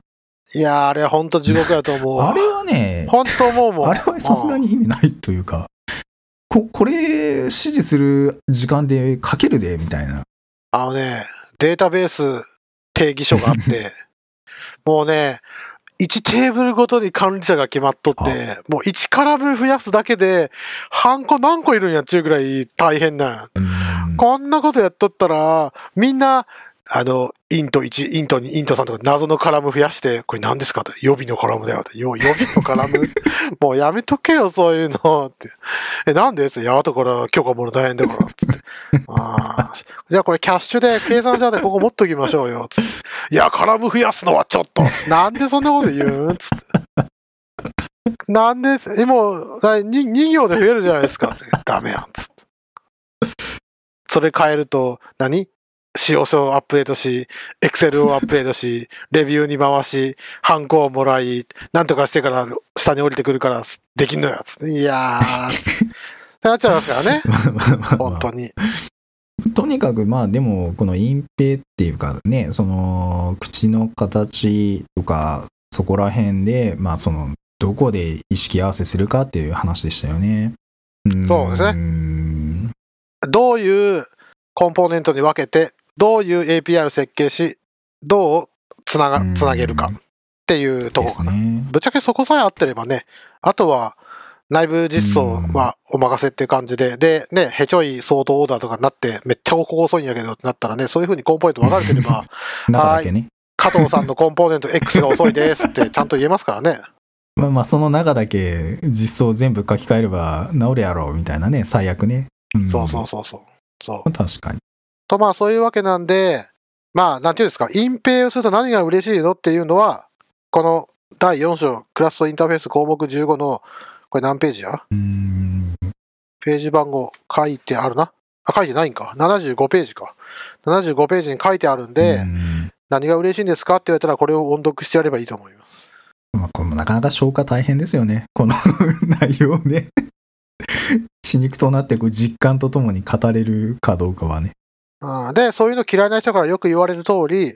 いやー、あれは本当地獄やと思う。わ。あれはね本当思うもん。あれはさすがに意味ないというかここれ指示する時間で書けるでみたいな。あのね、データベース定義書があって、もうね、1テーブルごとに管理者が決まっとって、もう1カラム増やすだけで、ハンコ何個いるんやっちゅうぐらい大変なん。うんこんなことやっとったら、みんな、あの、イント1、イント2、イント3とか謎のカラム増やして、これ何ですかと。予備のカラムだよと。よ予備のカラム？もうやめとけよ、そういうの。って。え、なんで？って。いや、後から許可もら大変だから。つって。ああ。じゃあこれキャッシュで、計算者でここ持っときましょうよ。つって。いや、カラム増やすのはちょっと。なんでそんなこと言うん？つって。なんで、え、もう、なに2行で増えるじゃないですか。ダメやん。つって。それ変えると何、使用書をアップデートし、エクセルをアップデートし、レビューに回し、ハンコをもらい、なんとかしてから下に降りてくるからできんのよ。ついやー、つ って。なっちゃいますからね。本当に。とにかくまあでもこの隠蔽っていうかねその口の形とかそこら辺でまあそのどこで意識合わせするかっていう話でしたよね。んそうですねね。どういうコンポーネントに分けて、どういう API を設計し、どうつなが、つなげるかっていうところかな。ね、ぶっちゃけそこさえ合ってればね、あとは内部実装はお任せっていう感じで、で、ね、へちょい相当オーダーとかになって、めっちゃここ遅いんやけどってなったらね、そういうふうにコンポーネント分かれてれば、中だけね。加藤さんのコンポーネント X が遅いですって ちゃんと言えますからね。まあまあ、その中だけ実装全部書き換えれば治るやろうみたいなね、最悪ね。んそうそうそうそう。そう。確かに。と、まあそういうわけなんで、まあなんていうんですか、隠蔽をすると何が嬉しいのっていうのは、この第4章、クラストインターフェース項目15の、これ何ページや？うん。ページ番号書いてあるな？あ、書いてないんか。75ページか。75ページに書いてあるんで、うん何が嬉しいんですかって言われたら、これを音読してやればいいと思います。まあ、これもなかなか消化大変ですよね。この 内容をね。血肉となってこう実感とともに語れるかどうかはね。うんで、そういうの嫌いな人からよく言われる通り、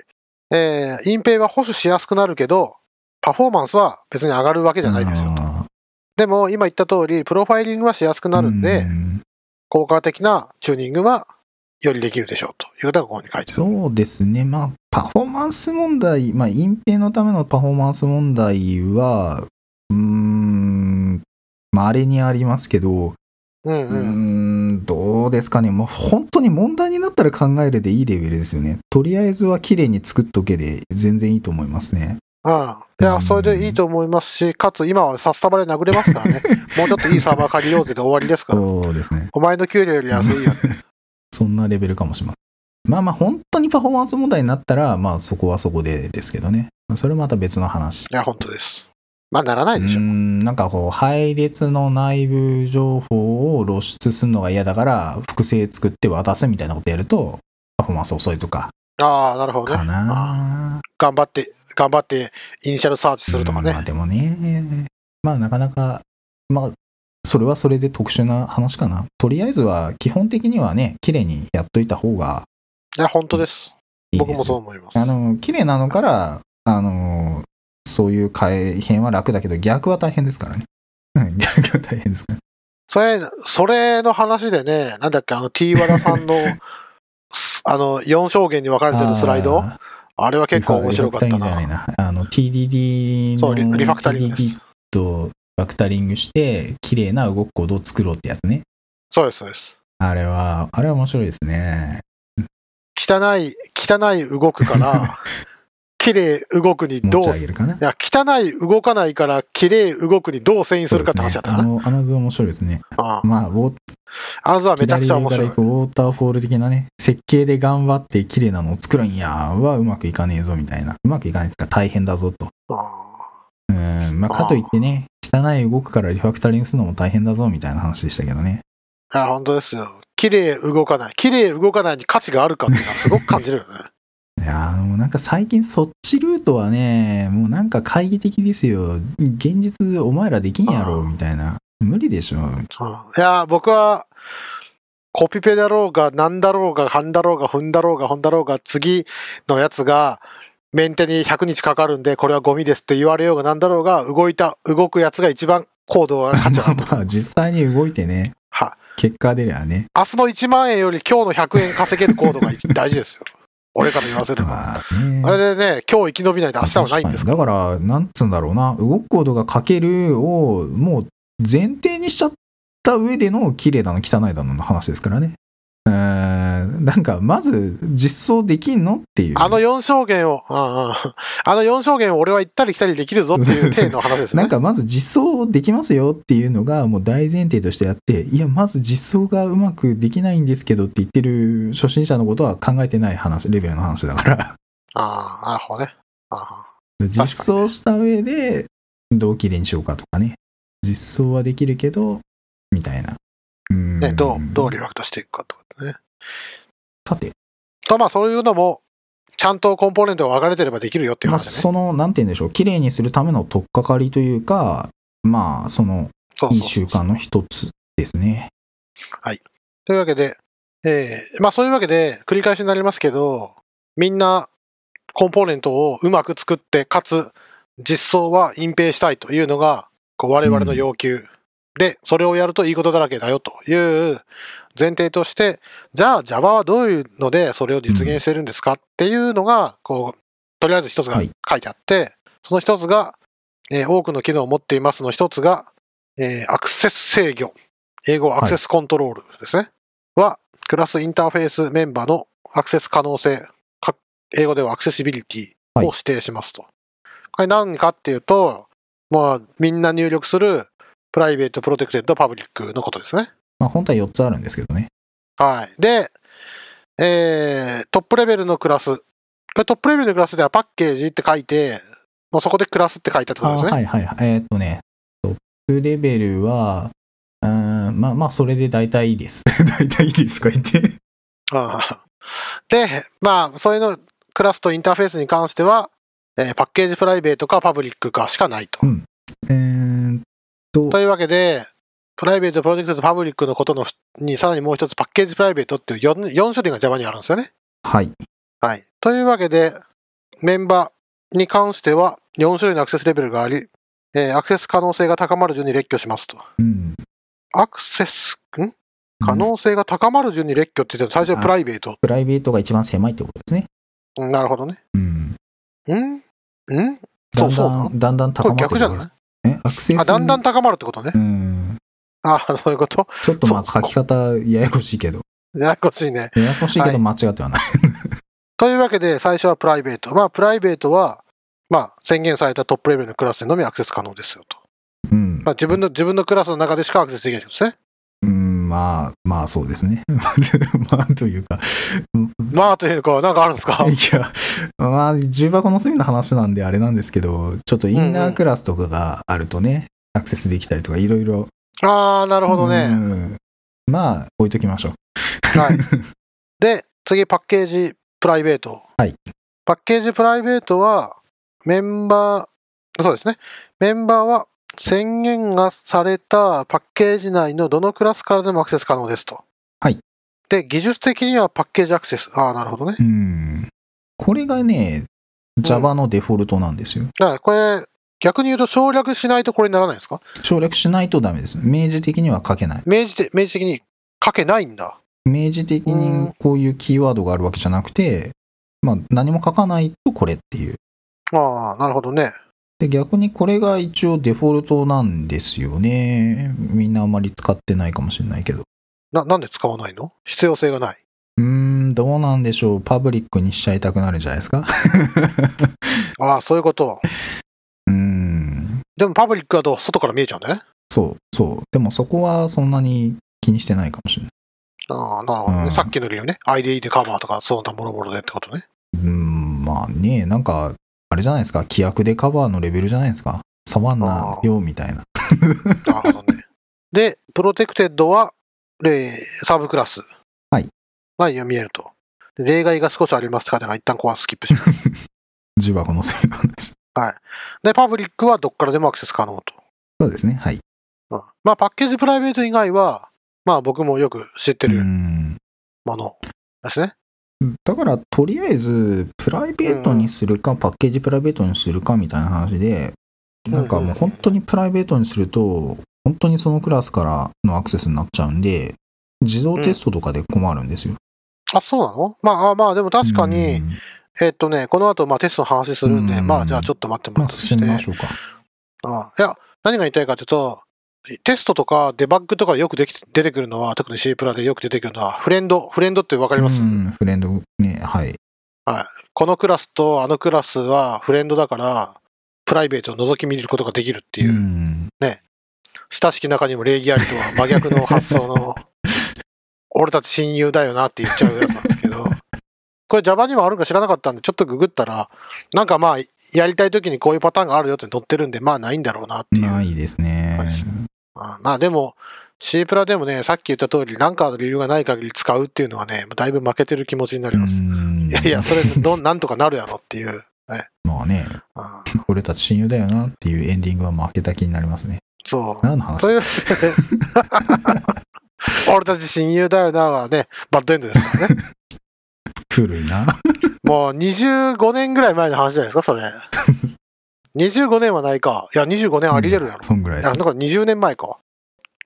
えー、隠蔽は保守しやすくなるけど、パフォーマンスは別に上がるわけじゃないですよと。あでも、今言った通り、プロファイリングはしやすくーなるんで、うん効果的なチューニングはよりできるでしょうということがここに書いてある。そうですね。まあ、パフォーマンス問題、まあ、隠蔽のためのパフォーマンス問題は、うーん、稀にありますけど、うんううん。ーん、どうですかね。もう本当に問題になったら考えるでいいレベルですよね。とりあえずは綺麗に作っとけで全然いいと思いますね。うん。いや、それでいいと思いますし、かつ今は札束で殴れますからね。もうちょっといいサーバー借りようぜで終わりですから。そうですね。お前の給料より安いやつ。そんなレベルかもしれません。まあまあ、本当にパフォーマンス問題になったら、まあそこはそこでですけどね。それまた別の話。いや、本当です。まあ、ならなういでしょ。ん、なんかこう、配列の内部情報を露出するのが嫌だから、複製作って渡すみたいなことやると、パフォーマンス遅いとか、ああ、なるほどかね。あな。頑張って、頑張って、イニシャルサーチするとかね。うんまあでもね、まあなかなか、まあ、それはそれで特殊な話かな。とりあえずは、基本的にはね、綺麗にやっといた方がいや、本当です。いいですよ僕もそう思います。あの、綺麗なのから、あの、そういう改変は楽だけど、逆は大変ですからね。う ん逆は大変ですから。それ、それの話でね、なんだっけ、あの T 和田さんの、あの、4証言に分かれてるスライド？ああれはー結構面白かったリファクタリングじゃないな。な。あの、TDD のそう、リリファクタリングで TDD す。とファクタリングして、綺麗な動くコードを作ろうってやつね。そうです、そうです。あれは、あれは面白いですね。汚い、汚い動くから、綺麗動くにどう、い。や、汚い動かないから、綺麗動くにどう遷移するかって話だったかな。ねあの、あの図面白いですね。ああまあ、ウォーあの図はめちゃくちゃ面白いウォーターフォール的なね、設計で頑張って綺麗なのを作るんやはうまくいかねえぞみたいな。うまくいかないですか大変だぞと。あうん、まあ、かといってね、汚い動くからリファクタリングするのも大変だぞみたいな話でしたけどね。あ本当ですよ。綺麗動かない。綺麗動かないに価値があるかっていうのはすごく感じるよね。いやーもうなんか最近そっちルートはね、もうなんか懐疑的ですよ。現実お前らできんやろみたいな。無理でしょ。うんいや、僕は、コピペだろうが、なんだろうが、はんだろうが、踏んだろうが、ほんだろうが、次のやつが、メンテに100日かかるんで、これはゴミですって言われようがなんだろうが、動いた、動くやつが一番高度が価値あるとまあまあ実際に動いてね、は、結果出りゃね。明日の1万円より今日の100円稼げるコードが大事ですよ。俺から言わせれば。まあれでね、今日生き延びないと明日はないんですだから、なんつうんだろうな、動くコードが書けるを、もう前提にしちゃった上での綺麗だの汚いだのの話ですからね。えー、なんか、まず実装できんのっていう。あの4証言を、うんうんあの4証言を俺は行ったり来たりできるぞっていう体の話ですよね。なんかまず実装できますよっていうのがもう大前提としてあって、いや、まず実装がうまくできないんですけどって言ってる初心者のことは考えてない話、レベルの話だから。ああ、なるほどね。あ実装した上でどう綺麗にしようかとかね。実装はできるけど、みたいな。ね、どう、どうリファクターしていくかってことね。さて、と、まあそういうのも、ちゃんとコンポーネントが分かれてればできるよっていうまあ、話だね。その、なんて言うんでしょう、綺麗にするための取っかかりというか、まあ、その、いい習慣の一つですね。というわけで、えーまあそういうわけで、繰り返しになりますけど、みんなコンポーネントをうまく作って、かつ実装は隠蔽したいというのが、こう我々の要求で、それをやるといいことだらけだよという前提として、じゃあ Java はどういうのでそれを実現してるんですかっていうのが、こう、とりあえず一つがはい。書いてあって、その一つが、えー多くの機能を持っていますの一つが、えーアクセス制御、英語アクセスコントロールですね。は、クラスインターフェースメンバーのアクセス可能性、か英語ではアクセシビリティを指定しますと。これ何かっていうと、まあ、みんな入力する private、protected、public のことですね。まあ、本当は4つあるんですけどね。はい。で、えー、トップレベルのクラス。トップレベルのクラスではパッケージって書いて、もうそこでクラスって書いたってことあですね。はいはいはい。えーっとね、トップレベルは、うーんまあまあ、それで大体いいです。大体いいですか言って。ああで、まあ、そういうの、クラスとインターフェースに関しては、えーパッケージプライベートかパブリックかしかないと。えーっと、というわけで、プライベート、プロテクトとパブリックのことのに、さらにもう一つパッケージプライベートっていう 4, 4種類が Java にあるんですよね。はい。はい。というわけで、メンバーに関しては4種類のアクセスレベルがあり、えーアクセス可能性が高まる順に列挙しますと。うん。アクセス、ん？可能性が高まる順に列挙って言って最初はプライベート。プライベートが一番狭いってことですね。うんなるほどね。うん。ん？ん？だそうそうだん、だん高まって逆じゃない？えアクセス。あ、だんだん高まるってことねう。ん。あそういうこと？ちょっとまあ書き方ややこしいけど。ややこしいね。ややこしいけど間違ってはない。というわけで、最初はプライベート。まあ、プライベートは、まあ、宣言されたトップレベルのクラスでのみアクセス可能ですよと。うんま。あ、自分の、自分のクラスの中でしかアクセスできないんですね。うん、まあ、まあそうですね。まあというか、まあ、というか、なんかあるんですか？いや、まあ、重箱の隅の話なんであれなんですけど、ちょっとインナークラスとかがあるとね、アクセスできたりとかいろいろ。ああ、なるほどうね。んまあ、置いときましょう。はい。で、次、パッケージプライベート。はい。パッケージプライベートは、メンバー、そうですね。メンバーは宣言がされたパッケージ内のどのクラスからでもアクセス可能ですと。はい。で、技術的にはパッケージアクセス。ああ、なるほどね。うん。これがね、Java のデフォルトなんですよ。だからこれ、逆に言うと省略しないとこれにならないんですか？省略しないとダメです。明示的には書けない。明示的明示的に書けないんだ。明示的にこういうキーワードがあるわけじゃなくて、まあ何も書かないとこれっていう。ああ、なるほどね。で、逆にこれが一応デフォルトなんですよね。みんなあまり使ってないかもしれないけど。な、なんで使わないの？必要性がない。うーん、どうなんでしょう。パブリックにしちゃいたくなるんじゃないですか。ああ、そういうこと。うーん。でもパブリックはどう外から見えちゃうんだね？そう、そう。でもそこはそんなに気にしてないかもしれない。ああ、なるほどね。うんさっきの理由ね。IDE でカバーとか、その他もろもろでってことね。うーん、まあね、なんか、あれじゃないですか？規約でカバーのレベルじゃないですか？触んなよ、みたいな。なるほどね。で、プロテクテッドは、例、サブクラス。はい。が読み得ると。で例外が少しありますから、一旦ここはスキップします。重箱の隅の話。で、パブリックはどっからでもアクセス可能と。そうですね。はい。うんまあ、パッケージプライベート以外は、まあ僕もよく知ってうるん。ものですね。だから、とりあえず、プライベートにするか、パッケージプライベートにするかみたいな話で、なんかもう本当にプライベートにすると、本当にそのクラスからのアクセスになっちゃうんで、自動テストとかで困るんですよ。あ、そうなの？まあ、あまあでも確かに、うん。えっとね、この後、まあテストの話するんで、うん。まあじゃあちょっと待ってもまあ、らってして。進めましょうか。あいや、何が言いたいかというと、テストとかデバッグとかでよくでき出てくるのは、特に C プラでよく出てくるのは、フレンド、フレンドってわかります、うん、フレンドね、はい。はい。このクラスとあのクラスはフレンドだから、プライベートを覗き見ることができるっていう、ん。親しき中にも礼儀ありとは真逆の発想の、俺たち親友だよなって言っちゃうやつなんですけど、これ Java にもあるか知らなかったんで、ちょっとググったら、なんかまあ、やりたい時にこういうパターンがあるよって載ってるんで、まあないんだろうなっていう。ないですね。あまあでも、C プラでもね、さっき言った通り、なんかの理由がない限り使うっていうのはね、だいぶ負けてる気持ちになります。うんいやいや、それどん、なんとかなるやろっていう。まあね、あ俺たち親友だよなっていうエンディングは負けた気になりますね。そう。何の話という 俺たち親友だよなはね、バッドエンドですからね。古いな。もう25年ぐらい前の話じゃないですか、それ。25年はないか。いや、25年あり得るやろ。そんぐらいいや、なんか20年前か。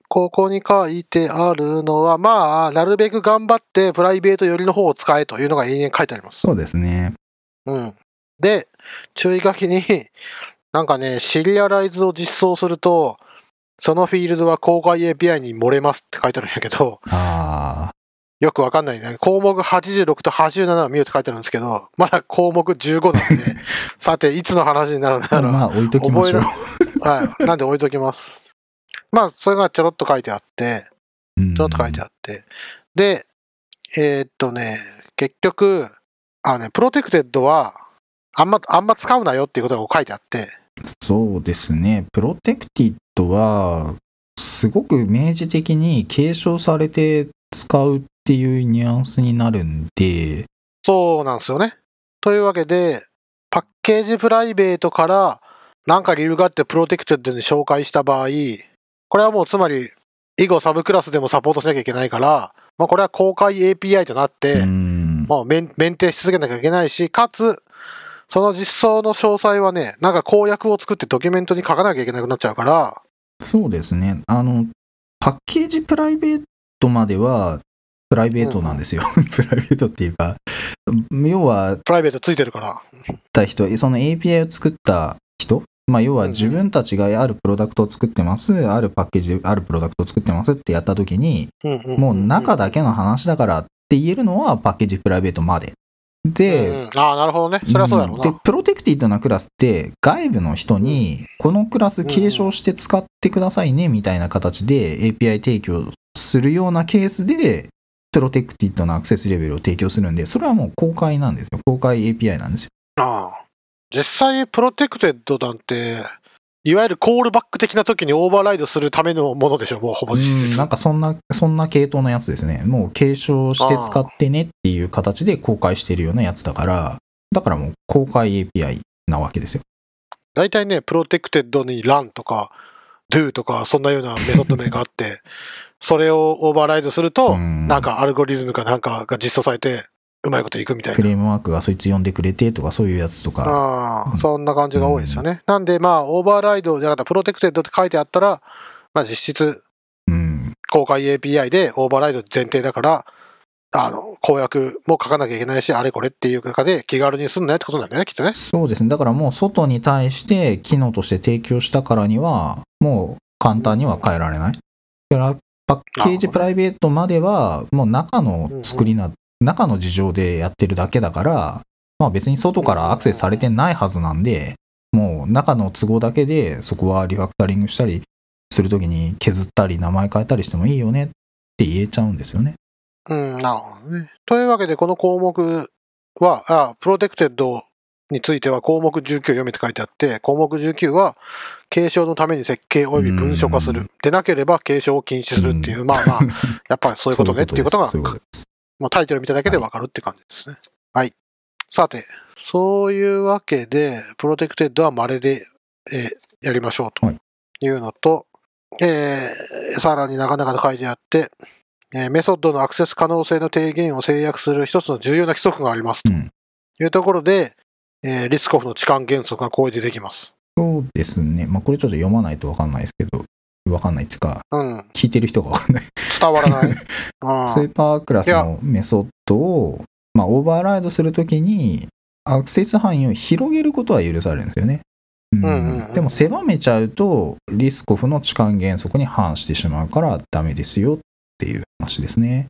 ここに書いてあるのは、まあ、なるべく頑張ってプライベート寄りの方を使えというのが永遠書いてあります。そうですね。うん。で、注意書きに、なんかね、シリアライズを実装すると、そのフィールドは公開 API に漏れますって書いてあるんやけど、ああ、よくわかんないね。項目86と87は見ようって書いてあるんですけど、まだ項目15なんで、さて、いつの話になるんだろう。まあ置いときましょう。はい。なんで置いときます。まあ、それがちょろっと書いてあって、うんちょろっと書いてあって。で、えーっとね、結局、あのね、プロテクテッドは、あんま、あんま使うなよっていうことが書いてあって、そうですね。プロテクティッドは、すごく明示的に継承されて使うっていうニュアンスになるんで、そうなんですよね。というわけで、 package private から、なんか理由があって protected に昇格した場合、これはもうつまり、以後サブクラスでもサポートしなきゃいけないから、まあこれは公開 API となって、うん、もうメンメンテし続けなきゃいけないし、かつ、その実装の詳細はね、なんか公約を作ってドキュメントに書かなきゃいけなくなっちゃうから、そうですね。あの、パッケージプライベートまでは、プライベートなんですよ。プライベートっていうか、要は、プライベートついてるから。た人、その API を作った人、まあ、要は自分たちがあるプロダクトを作ってます、あるパッケージ、あるプロダクトを作ってますってやったときに、うんうんうんもう中だけの話だからって言えるのはパッケージプライベートまで。で、うんうんああ、なるほどね。それはそうだろううんでな。、protected なクラスって外部の人にこのクラス継承して使ってくださいねみたいな形で API 提供するようなケースで、 protected なアクセスレベルを提供するんで、それはもう公開なんですよ。公開 API なんですよ。ああ実際、 protected なんて、いわゆるコールバック的な時にオーバーライドするためのものでしょ、もうほぼ実うん、質。なんかそんな、そんな系統のやつですね。もう継承して使ってねっていう形で公開してるようなやつだから、だからもう公開 API なわけですよ。大体ね、 protected に run とか do とか、そんなようなメソッド名があって、それをオーバーライドすると、うんなんかアルゴリズムかなんかが実装されて、うまいこといくみたいな。フレームワークがそいつ呼んでくれてとかそういうやつとか。ああ、そんな感じが多いですよね。なんで、まあ、オーバーライドじゃなかった protected って書いてあったら、まあ、実質、うん。公開 API でオーバーライド前提だから、あの、公約も書かなきゃいけないし、あれこれっていう中で気軽にすんなよってことなんだよね、きっとね。そうですね。だからもう外に対して機能として提供したからには、もう簡単には変えられない。だからパッケージプライベートまでは、もう中の作りな、中の事情でやってるだけだから、まあ別に外からアクセスされてないはずなんで、もう中の都合だけでそこはリファクタリングしたりするときに削ったり名前変えたりしてもいいよねって言えちゃうんですよね。うん、なるほどね。というわけで、この項目は、あ protected については項目19読めって書いてあって、項目19は、継承のために設計及び文書化すうんる。でなければ継承を禁止するっていう、まあまあ、やっぱりそういうことねっていうことがタイトル見ただけでわかるって感じですね。はい。さて、そういうわけで、 protected は稀で、えーやりましょうとはいいうのと、えーさらになかなかと書いてあって、えーメソッドのアクセス可能性の低減を制約する一つの重要な規則がありますとうんいうところで、えーリスコフの置換原則がこう出てきます。そうですね。まあこれちょっと読まないとわかんないですけど、わかんないっていうか、うん。聞いてる人がわかんない。伝わらない？あスーパークラスのメソッドを、まあ、オーバーライドするときに、アクセス範囲を広げることは許されるんですよね。うんうんうんうんでも狭めちゃうと、リスコフの置換原則に反してしまうからダメですよっていう話ですね。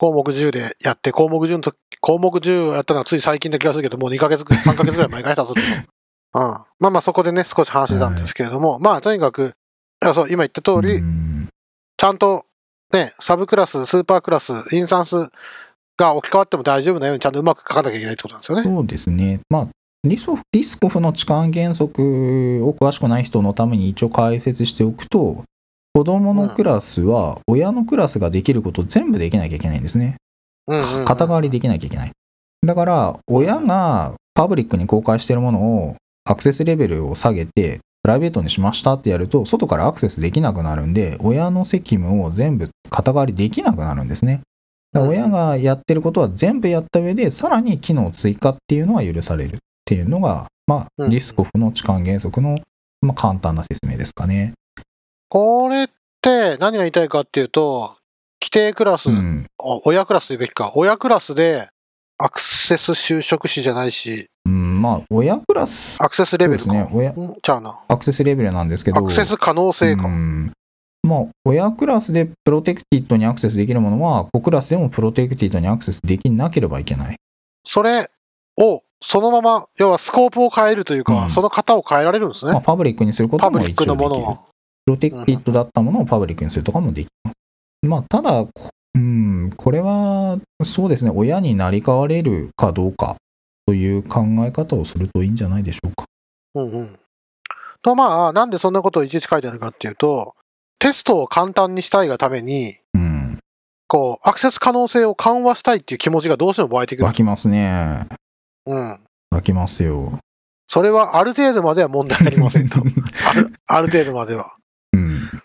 項目10でやって、項目10の時、項目10をやったのはつい最近な気がするけど、もう2ヶ月ぐらい、3ヶ月ぐらい前からやったぞと。うん。まあまあそこでね、少し話したんですけれども、まあとにかく、そう、今言った通り、うんちゃんとね、サブクラス、スーパークラス、インスタンスが置き換わっても大丈夫なようにちゃんとうまく書かなきゃいけないってことなんですよね。そうですね。まあ、リソフリスコフの置換原則を詳しくない人のために一応解説しておくと、子供のクラスは親のクラスができることを全部できなきゃいけないんですね。肩代わりできなきゃいけない。だから、親がパブリックに公開しているものをアクセスレベルを下げて、プライベートにしましたってやると、外からアクセスできなくなるんで、親の責務を全部肩代わりできなくなるんですね。親がやってることは全部やった上で、さらに機能追加っていうのは許されるっていうのが、まあ、うんリスコフの置換原則の、まあ、簡単な説明ですかね。これっって何が言いたいかっていうと、規定クラス、うん。あ親クラスというべきか、親クラスでアクセス就職士じゃないし、うん、まあ、親クラス、アクセスレベルか。ね親んちゃうな。アクセスレベルなんですけど、アクセス可能性か。うんまあ、親クラスで protected にアクセスできるものは、子クラスでも protected にアクセスできなければいけない。それをそのまま、要はスコープを変えるというか、うんその型を変えられるんですまあ、ね。 public にすることも一 public の。ものは。 protected だったものを public にするとかもできます。まあ、ただ、こうん、これは、そうですね、親になり変われるかどうかという考え方をするといいんじゃないでしょうか。うんうん。と、まあ、なんでそんなことをいちいち書いてあるかっていうと、テストを簡単にしたいがために、うん、こう、アクセス可能性を緩和したいっていう気持ちがどうしても湧いてくる湧。きますね。うん。湧きますよ。それはある程度までは問題ありませんと。ある、ある程度までは。うん、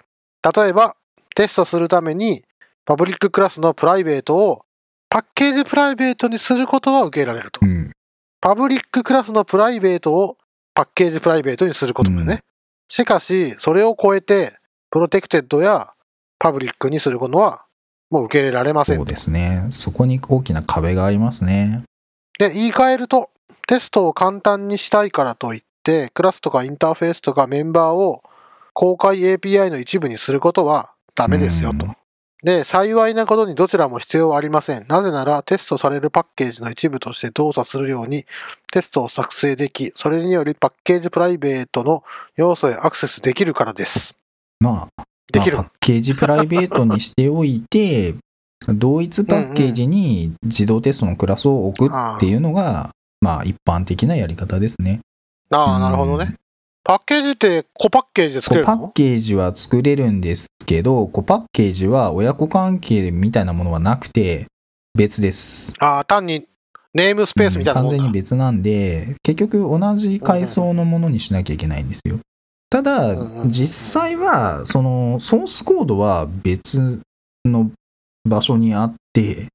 例えば、テストするために、パブリッククラスのプライベートをパッケージプライベートにすることは受け入れられるとう。ん、public クラスの private を package private にすることだよね。うんしかし、それを超えて、 protected や public にすることは、もう受け入れられませんと。そうですね。そこに大きな壁がありますね。で、言い換えると、テストを簡単にしたいからといって、クラスとかインターフェースとかメンバーを公開 API の一部にすることはダメですよと。うんで、幸いなことにどちらも必要はありません。なぜなら、テストされるパッケージの一部として動作するように、テストを作成でき、それによりパッケージプライベートの要素へアクセスできるからです。まあ、できる。まあパッケージプライベートにしておいて、同一パッケージに自動テストのクラスを置くっていうのが、まあ一般的なやり方ですね。ああ、なるほどね。パッケージって小パッケージで作れるの？ケージは作れるんですけど、こうパッケージは親子関係みたいなものはなくて、別です。ああ、単にネームスペースみたいなもうん完全に別なんで、結局同じ階層のものにしなきゃいけないんですよ。ただ実際は、そのソースコードは別の場所にあって、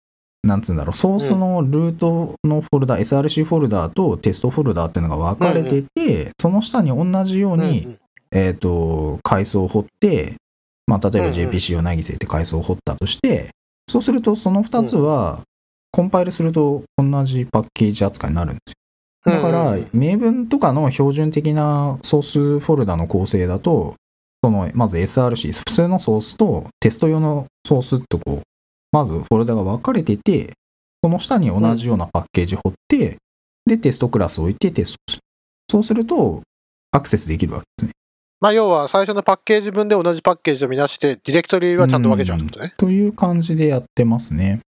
なんつうんだろう、ソースのルートのフォルダ、SRC フォルダとテストフォルダっていうのが分かれてて、その下に同じように、うんうん。えっ、と、階層を掘って、まあ、例えばうんうん。JPC を投げせって階層を掘ったとして、そうするとその2つは、コンパイルすると同じパッケージ扱いになるんですよ。だからうんうん、明文とかの標準的なソースフォルダの構成だと、その、まず SRC、普通のソースとテスト用のソースってこう、まずフォルダが分かれてて、その下に同じようなパッケージ掘って、で、テストクラスを置いてテストする。そうすると、アクセスできるわけですね。まあ、要は最初のパッケージ分で同じパッケージを見出して、ディレクトリはちゃんと分けちゃうってことね。という感じでやってますね。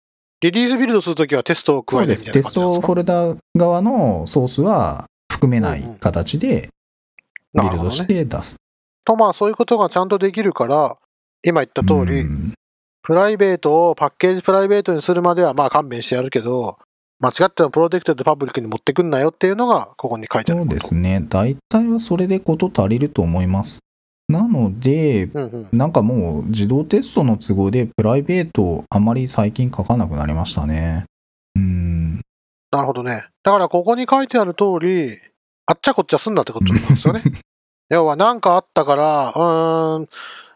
リリースビルドするときはテストを加そうです。えてみたいなテストフォルダ側のソースは含めない形でビルドしなるほどね。て出す。と、まあ、そういうことがちゃんとできるから、今言った通り、うんプライベートをパッケージプライベートにするまではまあ勘弁してやるけど、間違ってもプロテクテッドパブリックに持ってくんなよっていうのがここに書いてある。そうですね。大体はそれでこと足りると思います。なので、うんうん。なんかもう自動テストの都合でプライベートあまり最近書かなくなりましたね。うん。なるほどね。だからここに書いてある通り、あっちゃこっちゃすんだってことなんですよね。要は何かあったから、うーん、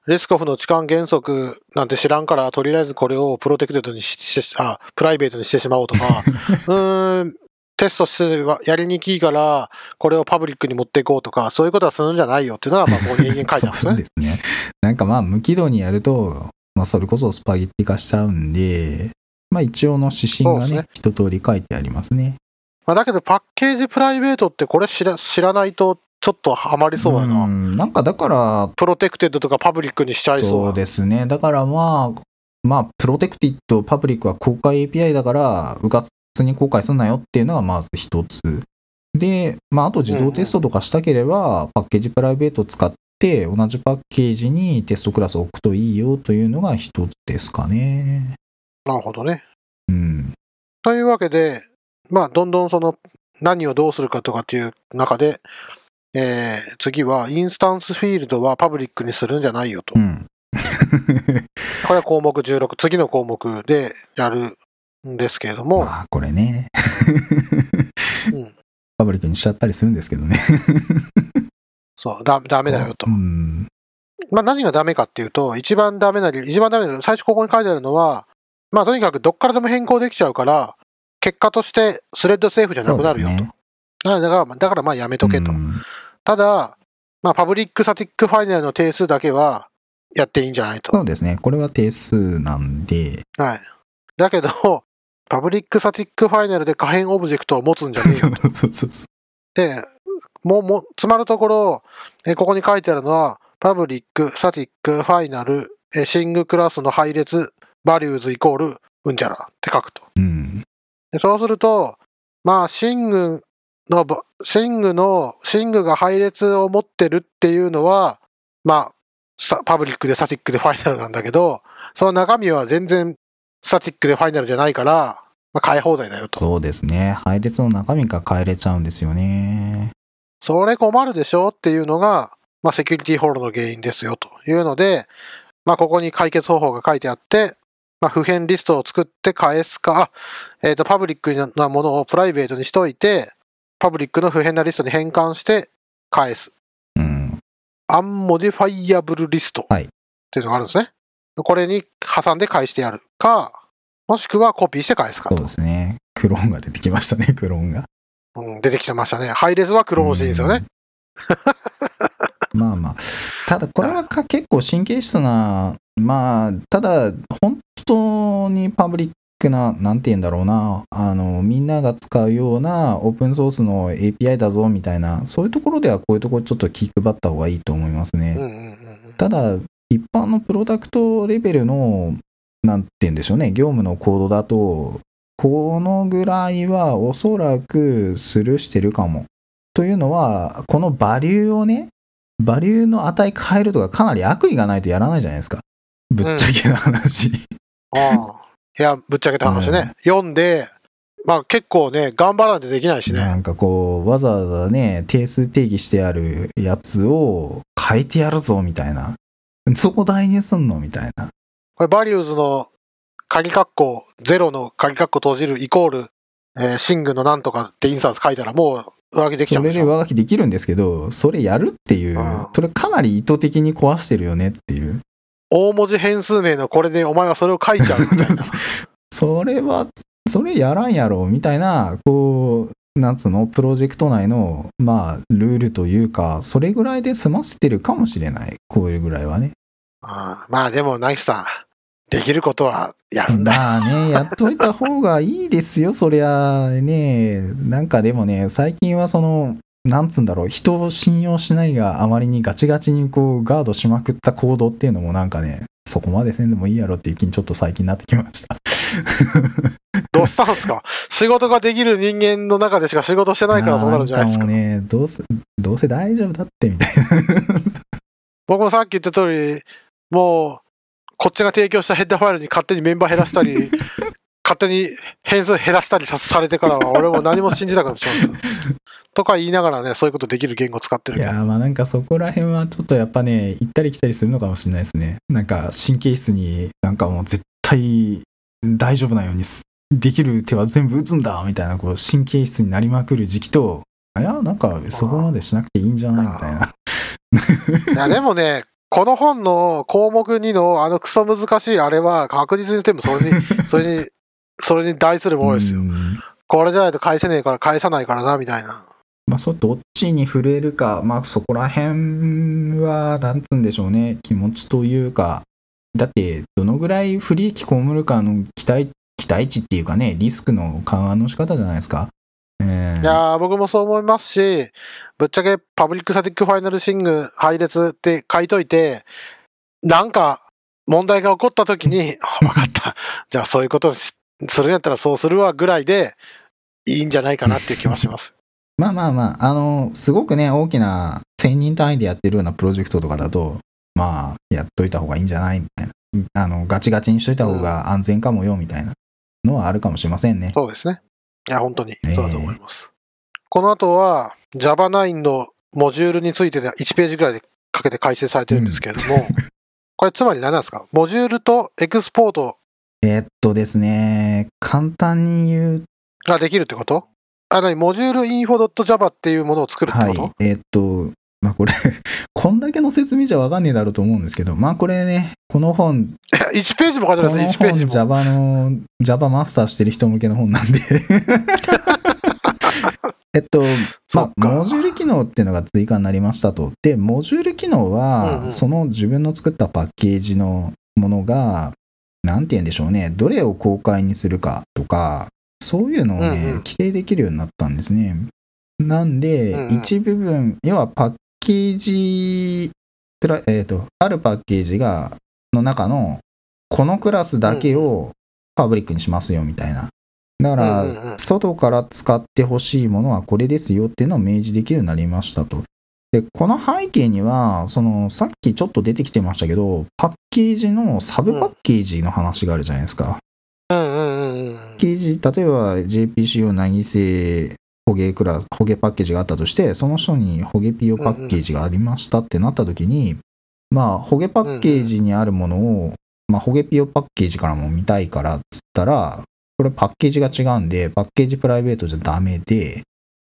リスコフの痴漢原則なんて知らんから、とりあえずこれをプロテクテッドにしして、あ、プライベートにしてしまおうとか、うーん、テストしてはやりにくいから、これを public に持っていこうとか、そういうことはするんじゃないよっていうのが、まあ、ここに延々書いてあるんですね。そうですね。なんかまあ無軌道にやると、まあそれこそスパゲッティ化しちゃうんで、まあ一応の指針がねね、一通り書いてありますね。まあ、だけど、 package private ってこれ知ら知らないと、ちょっとハマりそうやな。んなんかだから、 protected とか public にしちゃいそうそうな。ですね。だからまあ、まあ、 protected、public は公開 API だから、うかつに公開すんなよっていうのがまず一つ。で、まあ、あと自動テストとかしたければ、パッケージプライベートを使って、同じパッケージにテストクラスを置くといいよというのが一つですかね。なるほどね。うん。というわけで、まあ、どんどんその何をどうするかとかっていう中で、えー次はインスタンスフィールドはパブリックにするんじゃないよとう。ん。これは項目16、次の項目でやるんですけれども、まあ、これね。うんパブリックにしちゃったりするんですけどね。そう、だダメだよとう。ん。まあ何がダメかっていうと、一番ダメな理、一番ダメな、最初ここに書いてあるのは、まあとにかくどっからでも変更できちゃうから、結果としてスレッドセーフじゃなくなるよと。だから、だからまあやめとけと。うんただ、まあ public static final の定数だけはやっていいんじゃないと。そうですね。これは定数なんで、はい。だけど、 public static final で可変オブジェクトを持つんじゃねえそようそうそうそう。で、もう、もう、詰まるところ、えここに書いてあるのは、 public、static、final、え Thing クラスの配列、 values イコール、うんちゃらって書くと。うん。でそうすると、まあ、シングのば、シングの、シングが配列を持ってるっていうのは、まあ、パブリックでスタティックでファイナルなんだけど、その中身は全然スタティックでファイナルじゃないから、まあ、変え放題だよと。そうですね。配列の中身が変えれちゃうんですよね。それ困るでしょっていうのが、まあ、セキュリティフォローの原因ですよというので、まあ、ここに解決方法が書いてあって、まあ、不変リストを作って返すか、えっ、と、 public なものを private にしといて、 public の不変なリストに変換して返す。うん。 unmodifiable list はいっていうのがあるんですね。これに挟んで返してやるか、もしくはコピーして返すかとそうで。すね。クローンが出てきましたね、クローンが。うん、出てきてましたね。ハイレスはクローンしていいんですよね。まあまあ。ただ、これはか結構神経質な、まあ、ただ、本当にパブリックな、なんて言うんだろうな、あの、みんなが使うようなオープンソースの API だぞみたいな、そういうところではこういうところちょっと気配った方がいいと思いますね。うんうんうんうん。ただ、一般のプロダクトレベルの、なんて言うんでしょうね、業務のコードだと、このぐらいはおそらくスルーしてるかも。というのは、このバリューをね、バリューの値変えるとかかなり悪意がないとやらないじゃないですか。ぶっちゃけな話。ああ。いや、ぶっちゃけた話ね。読んで、まあ結構ね、頑張らないとできないしね。なんかこう、わざわざね、定数定義してあるやつを変えてやるぞみたいな。そこ大事にすんのみたいな。これ、バリューズの鍵括弧、ゼロの鍵括弧閉じるイコール、えーシングのなんとかってインスタンス書いたらもう上書きできちゃそうれんで上書きできるんですけど、それやるっていううん、それかなり意図的に壊してるよねっていう。大文字変数名のこれでお前はそれを書いちゃうみたいな。それは、それやらんやろみたいな、こう、なんつうの、プロジェクト内の、まあ、ルールというか、それぐらいで済ませてるかもしれない。こういうぐらいはね。ああまあでも、ナイスさん、できることはやるんだよ。まあね、やっといた方がいいですよ、そりゃね。なんかでもね、最近はその、なんつうんだろう、人を信用しないがあまりにガチガチにこうガードしまくった行動っていうのもなんかね、そこまでせんでもいいやろっていう気にちょっと最近なってきました。どうしたんすか？仕事ができる人間の中でしか仕事してないからそうなるんじゃないですか？んもうね、どうせ、どうせ大丈夫だってみたいな。僕もさっき言った通り、もう、こっちが提供したヘッダーファイルに勝手にメンバー減らしたり、勝手に変数減らしたりさされてからは、俺も何も信じなくなってしまった。とか言いながらね、そういうことできる言語使ってるけど。いやーまあなんかそこら辺はちょっとやっぱね、行ったり来たりするのかもしれないですね。なんか神経質になんかもう絶対大丈夫なようにすできる手は全部打つんだみたいなこう神経質になりまくる時期と、いや、なんかそこまでしなくていいんじゃないみたいな。いや、でもね、この本の項目2のあのクソ難しいあれは確実に全部それに、それに、それに対するものですよう。んこれじゃないと返せねえから返さないからな、みたいな。まあ、そうどっちに触れるか、まあ、そこら辺は、なんつうんでしょうね、気持ちというか、だって、どのぐらい不利益被るかの期待期待値っていうかね、リスクの緩和の仕方じゃないですか。えーいやー、僕もそう思いますし、ぶっちゃけ public static final Thing 配列って書いといて、なんか問題が起こった時に、あ、わかった。じゃあそういうことしするんやったらそうするわぐらいでいいんじゃないかなっていう気はします。まあまあまあ、あの、すごくね、大きな1000人単位でやってるようなプロジェクトとかだと、まあ、やっといた方がいいんじゃないみたいな。あの、ガチガチにしといた方が安全かもよ、みたいなのはあるかもしれませんね。そうですね。いや、本当にそうだと思います。この後は Java9 のモジュールについてで1ページぐらいでかけて解説されてるんですけれども、これつまり何なんですか？モジュールとエクスポートえーっとですね、簡単に言うができるってこと？あ、なに、モジュール info.java っていうものを作るってはいこと、、えーっと、まあこれ、こんだけの説明じゃわかんねえだろうと思うんですけど、まあこれね、この本、1ページも書いてあこのるんですよ、1ペー本ジも。Java の、Java マスターしてる人向けの本なんで。えっと、まあ、モジュール機能っていうのが追加になりましたと。で、モジュール機能うんは、うんその自分の作ったパッケージのものが、なんて言うんでしょうね、どれを公開にするかとか、そういうのをね、うんうん規定できるようになったんですね。なんで、うんうん一部分、要はパッケージ、プラえっ、と、あるパッケージが、の中の、このクラスだけをパブリックにしますよみたいな。だから、外から使ってほしいものはこれですよっていうのを明示できるようになりましたと。で、この背景には、その、さっきちょっと出てきてましたけど、パッケージのサブパッケージの話があるじゃないですか。うんうんうんうんパッケージ、例えば JPCO 何せホゲクラス、ホゲパッケージがあったとして、その人にホゲ PO パッケージがありましたってなった時に、まあ、ホゲパッケージにあるものを、まあ、ホゲ PO パッケージからも見たいからっつったら、これパッケージが違うんで、パッケージプライベートじゃダメで、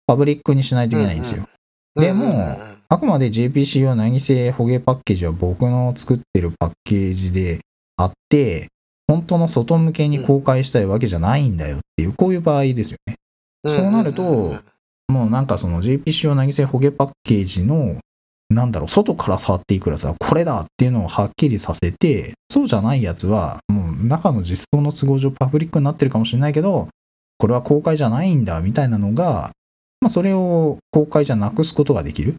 パブリックにしないといけないんですよ。うん。でもうんうんうんあくまで JPCO 何せホゲパッケージは僕の作ってるパッケージであって、本当の外向けに公開したいわけじゃないんだよっていう、こういう場合ですよね。そうなるともうなんかその JPCO 何せホゲパッケージの、なんだろう、外から触っていくらさ、これだっていうのをはっきりさせて、そうじゃないやつは、もう中の実装の都合上パブリックになってるかもしれないけど、これは公開じゃないんだみたいなのが、まあ、それを公開じゃなくすことができる。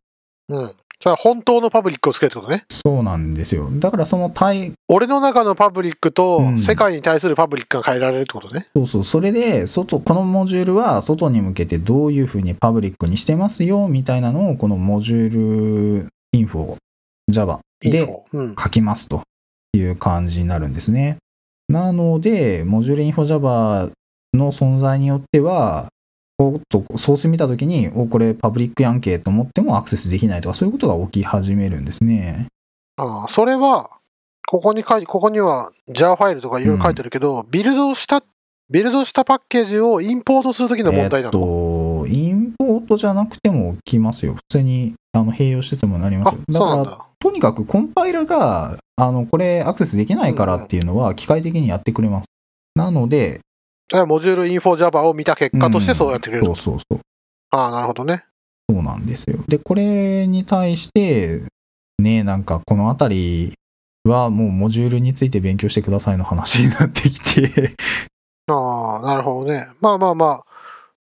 うん。それは本当のパブリックをつけるってことね。そうなんですよ。だからその対、俺の中のパブリックとうん世界に対するパブリックが変えられるってことね。そうそう、それで、外、このモジュールは外に向けてどういうふうにパブリックにしてますよ、みたいなのを、このモジュールインフォ Java で。書きますという感じになるんですね。なので、モジュールインフォ Java の存在によっては、おっと、ソース見たときに、お、これパブリックやんけと思ってもアクセスできないとか、そういうことが起き始めるんですね。ああ、それは、ここに書いここには JAR ファイルとかいろいろ書いてるけど、ビルドした、ビルドしたパッケージをインポートするときの問題なえっの、と、インポートじゃなくても起きますよ。普通にあの併用しててもなりますあよ。、だから。とにかくコンパイラが、あの、これアクセスできないからっていうのは機械的にやってくれます。なので、らモジュールインフォ Java を見た結果としてそうやってくれるそうと。そうそう。ああ、なるほどね。そうなんですよ。で、これに対して、ね、なんかこのあたりはもうモジュールについて勉強してくださいの話になってきて、ああ、なるほどね。まあまあま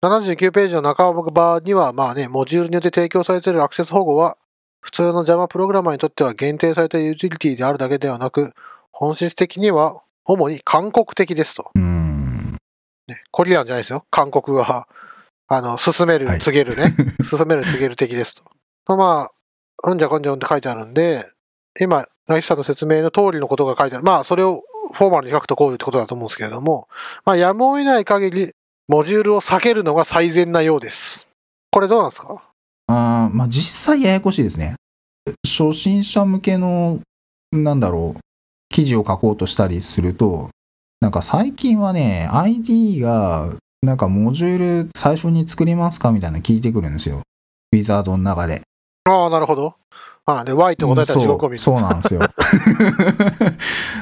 あ、79ページの半ばには、まあね、モジュールによって提供されているアクセス保護は、普通の Java プログラマーにとっては限定されたユーティリティであるだけではなく、本質的には主に韓国的ですと。うーん。ね、コリアンじゃないですよ。韓国は、あの、進める、はい告げるね。進める、告げる的ですと。まあ、うんじゃこんじゃうんって書いてあるんで、今、ナイスさんの説明の通りのことが書いてある。まあ、それをフォーマルに書くとこういうってことだと思うんですけれども、まあ、やむを得ない限り、モジュールを避けるのが最善なようです。これどうなんですか？あーまあ実際ややこしいですね。初心者向けの、なんだろう、記事を書こうとしたりすると、なんか最近はね、ID が、なんかモジュール最初に作りますかみたいなの聞いてくるんですよ。ウィザードの中で。ああ、なるほど。ああ、で、Y って答えたら地獄を見る。そうそうなんですよ。そう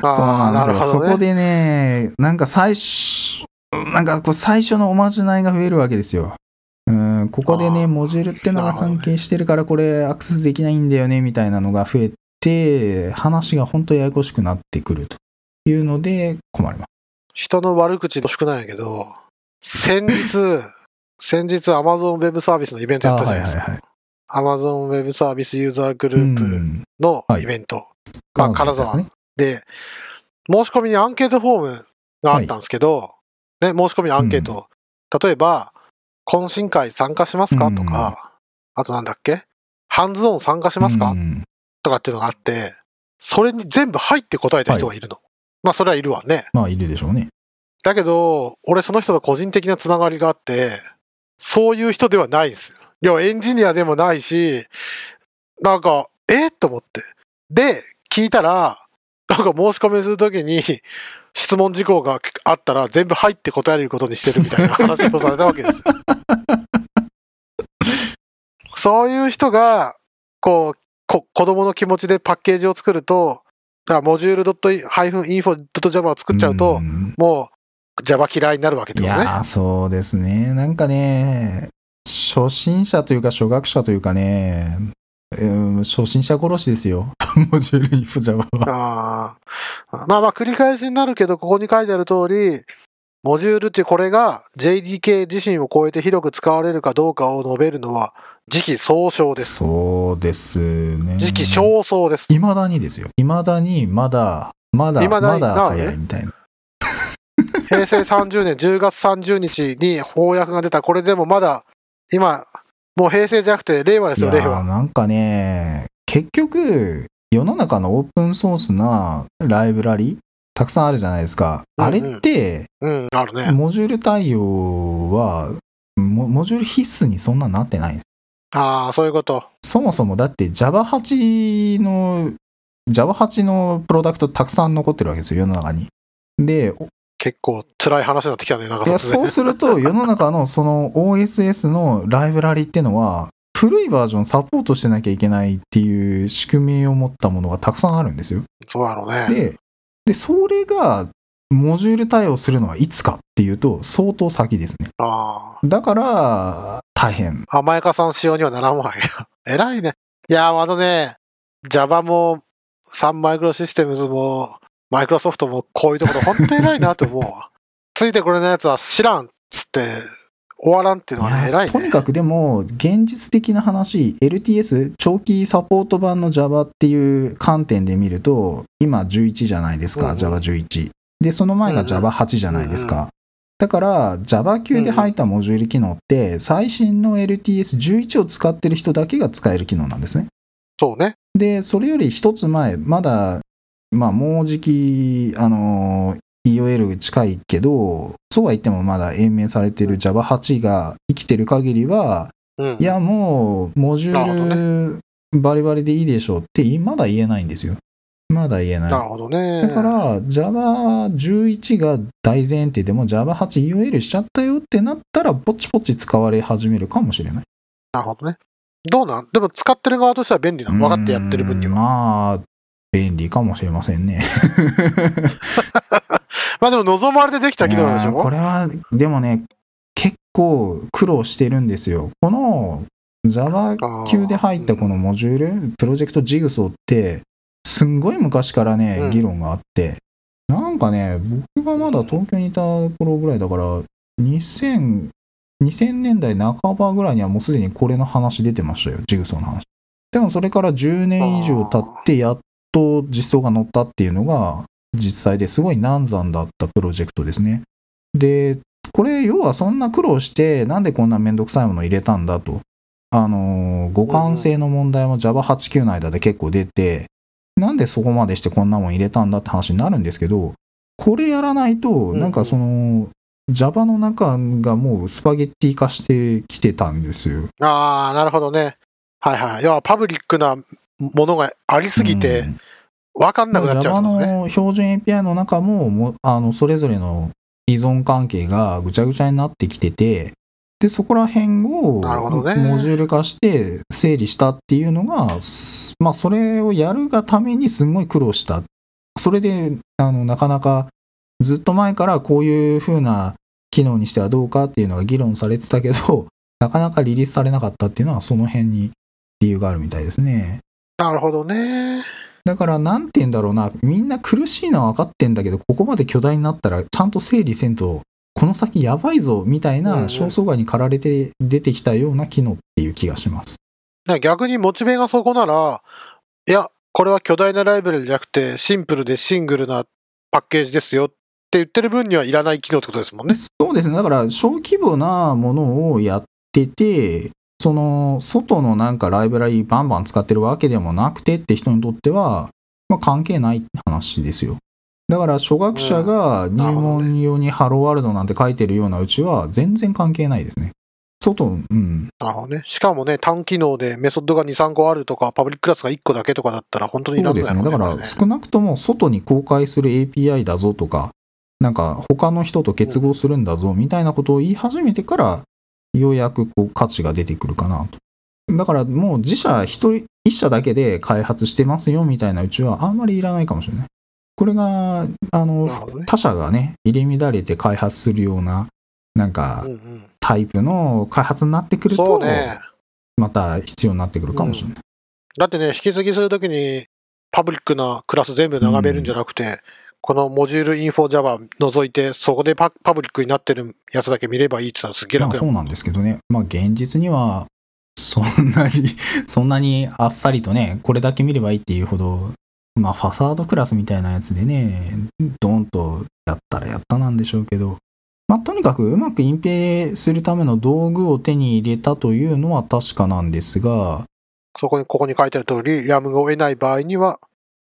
ああ、なですよ。なんるほどね。そこでね、なんか最初、なんかこう最初のおまじないが増えるわけですよ。うん、ここでね、モジュールってのが関係してるから、これアクセスできないんだよね、みたいなのが増えて、話が本当ややこしくなってくるというので困ります。人の悪口の少ないんやけど、先日、先日 Amazon Web サービスのイベントやったじゃないですか。あはいはい Amazon Web サービスユーザーグループうんのはいイベント。まあ、金沢ね。で、申し込みにアンケートフォームがあったんですけど、ね、申し込みにアンケート。例えば、懇親会参加しますかうんとか、あとなんだっけ？ハンズオン参加しますか、うんとかっていうのがあって、それに全部入って答えた人がいるの。まあ、それはいるわね。まあ、いるでしょうね。だけど、俺その人と個人的なつながりがあって、そういう人ではないんですよ。いや、エンジニアでもないし、なんか、え？と思って。で、聞いたら、なんか申し込みするときに、質問事項があったら全部入って答えることにしてるみたいな話をされたわけですよ。そういう人が、こう、こ子供の気持ちでパッケージを作ると、だからモジュール -info.java を作っちゃうと、んもう Java 嫌いになるわけってことね。いやー、そうですね。なんかね、初心者というか初学者というかね、うん初心者殺しですよ。モジュールインフォ Java は。あーまあまあ繰り返しになるけど、ここに書いてある通り、モジュールってこれが JDK 自身を超えて広く使われるかどうかを述べるのは時期尚早です。そうですね。時期尚早です。いまだにですよ。いまだにまだ、まだ、まだな早いみたいな。平成30年10月30日に翻訳が出た、これでもまだ、今、もう平成じゃなくて令和ですよ、令和。なんかね、結局、世の中のオープンソースなライブラリたくさんあるじゃないですか。うんうんあれって、うん、あるね。モジュール対応は、モモジュール必須にそんななってないんです。ああ、そういうこと。そもそもだって Java8 の、Java8 のプロダクトたくさん残ってるわけですよ、世の中に。で、結構辛い話になってきたね、なんかいやそうすると 世の中のその OSS のライブラリってのは古いバージョンサポートしてなきゃいけないっていう仕組みを持ったものがたくさんあるんですよ。そうだろうね。で、でそれがモジュール対応するのはいつかっていうと相当先ですね。あだから大変。あ、甘やかさん仕様にはならんわけよ。偉いね。いやー、あのね、Java も、サンマイクロシステムズも、マイクロソフトもこういうところ本当偉いなと思うわ。ついてこれのやつは知らんっつって終わらんっていうのはね、偉いね。とにかくでも現実的な話 LTS 長期サポート版の Java っていう観点で見ると今11じゃないですか、うんうん。Java11 でその前がうんうん。Java8 じゃないですか、うんだから Java 級で入ったモジュール機能って最新の LTS11 を使ってる人だけが使える機能なんですね。そうね。でそれより一つ前まだまあもうじきあの EOL 近いけどそうは言ってもまだ延命されてる Java8 が生きてる限りはうん。いや、もう、モジュールバリバリでいいでしょうって、まだ言えないんですよ。まだ言えない。なるほどね。だから、Java11 が大前提でも Java8EOL しちゃったよってなったら、ポチポチ使われ始めるかもしれない。なるほどね。どうなん？でも使ってる側としては便利なの分かってやってる分にうんは。まあ、便利かもしれませんね。まあでも望まれてできた機能でしいやーこょれは、でもね、結構苦労してるんですよ。この Java 級で入ったこのモジュール、プロジェクトジグソーって、すんごい昔からね、うん議論があって、なんかね、僕がまだ東京にいた頃ぐらいだから、2000、2000年代半ばぐらいにはもうすでにこれの話出てましたよ、ジグソーの話。でもそれから10年以上経って、やっと実装が乗ったっていうのが、実際ですごい難産だったプロジェクトですね。で、これ、要はそんな苦労して、なんでこんなめんどくさいもの入れたんだと。あのー互換性の問題も Java8、9の間で結構出て、なんでそこまでしてこんなもん入れたんだって話になるんですけど、これやらないと、んなんかその、Java の中がもうスパゲッティ化してきてたんですよ。ああ、なるほどね。はいはい。要はパブリックなものがありすぎてうん分かんなくなっちゃうね。の標準 API の中ももあのそれぞれの依存関係がぐちゃぐちゃになってきててでそこら辺をモジュール化して整理したっていうのが、まあ、それをやるがためにすごい苦労したそれであのなかなかずっと前からこういう風な機能にしてはどうかっていうのが議論されてたけど なかなかリリースされなかったっていうのはその辺に理由があるみたいですね。なるほどね。だから、なんて言うんだろうな、みんな苦しいのは分かってんだけど、ここまで巨大になったら、ちゃんと整理せんと、この先やばいぞ、みたいなん焦燥感に駆られて出てきたような機能っていう気がします。逆にモチベがそこなら、いや、これは巨大なライブラリじゃなくて、シンプルでシングルなパッケージですよって言ってる分にはいらない機能ってことですもんね。そうですね、だから、小規模なものをやってて、その外のなんかライブラリバンバン使ってるわけでもなくてって人にとっては、まあ、関係ない話ですよ。だから初学者が入門用にハローワールドなんて書いてるようなうちは全然関係ないですね。外、うん。なるほどね。しかもね、単機能でメソッドが2、3個あるとか、パブリッククラスが1個だけとかだったら本当にいらないそうですね。だから少なくとも外に公開する API だぞとか、なんか他の人と結合するんだぞみたいなことを言い始めてから、ようやくこう価値が出てくるかなと。だからもう自社一人、一社だけで開発してますよみたいなうちはあんまりいらないかもしれない。これが、あの、ね他社がね、入れ乱れて開発するような、なんかうん、うん。タイプの開発になってくると、ね。また必要になってくるかもしれない。だってね、引き継ぎするときに、パブリックなクラス全部眺めるんじゃなくて、このモジュールインフォ Java 除いて、そこでパブリックになってるやつだけ見ればいいって言ったらすげえ楽。そうなんですけどね、まあ現実には、そんなに、そんなにあっさりとね、これだけ見ればいいっていうほど、まあファサードクラスみたいなやつでね、ドーンとやったらやったなんでしょうけど、まあとにかくうまく隠蔽するための道具を手に入れたというのは確かなんですが、そこに、ここに書いてある通り、やむを得ない場合には、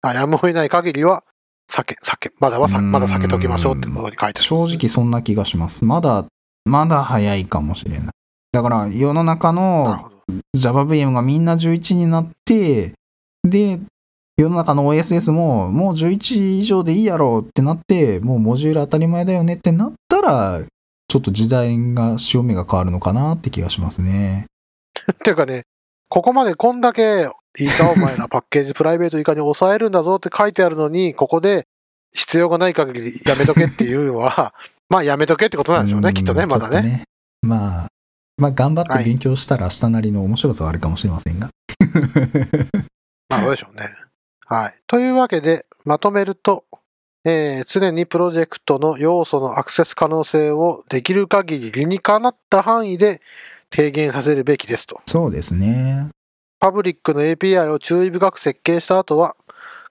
あやむを得ない限りは、避け、避け、まだはまだ避けときましょうってことに書いて。正直そんな気がします。まだ、まだ早いかもしれない。だから世の中の。JavaVM がみんな11になって、で、世の中の OSS ももう11以上でいいやろうってなって、もうモジュール当たり前だよねってなったら、ちょっと時代が、潮目が変わるのかなって気がしますね。っていうかね、ここまでこんだけ、いいかお前らパッケージプライベート以下に抑えるんだぞって書いてあるのに、ここで必要がない限りやめとけっていうのは、まあやめとけってことなんでしょうね、うんきっとね、まだちょっとね。まあ、まあ頑張って勉強したら明日なりの面白さはあるかもしれませんが。まあそうでしょうね。はい。というわけで、まとめると、えー常にプロジェクトの要素のアクセス可能性をできる限り理にかなった範囲で低減させるべきですと。そうですね。パブリックの API を注意深く設計した後は、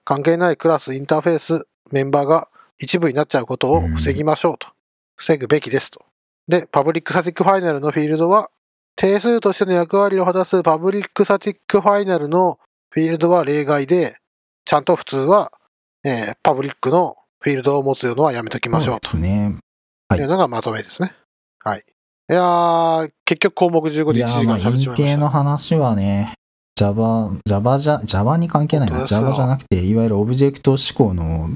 関係ないクラス、インターフェース、メンバーが一部になっちゃうことを防ぎましょうと。防ぐべきですと。で、パブリックサティックファイナルのフィールドは、定数としての役割を果たすパブリックサティックファイナルのフィールドは例外で、ちゃんと普通は、えーパブリックのフィールドを持つのはやめときましょうとそうですね。はいいうのがまとめですね。はい。いやー、結局項目15で1いやー、時間まあ、喋っちまいまし隠蔽の話はね、Java、Java じゃ、Java に関係ないな。Java じゃなくて、いわゆるオブジェクト思考の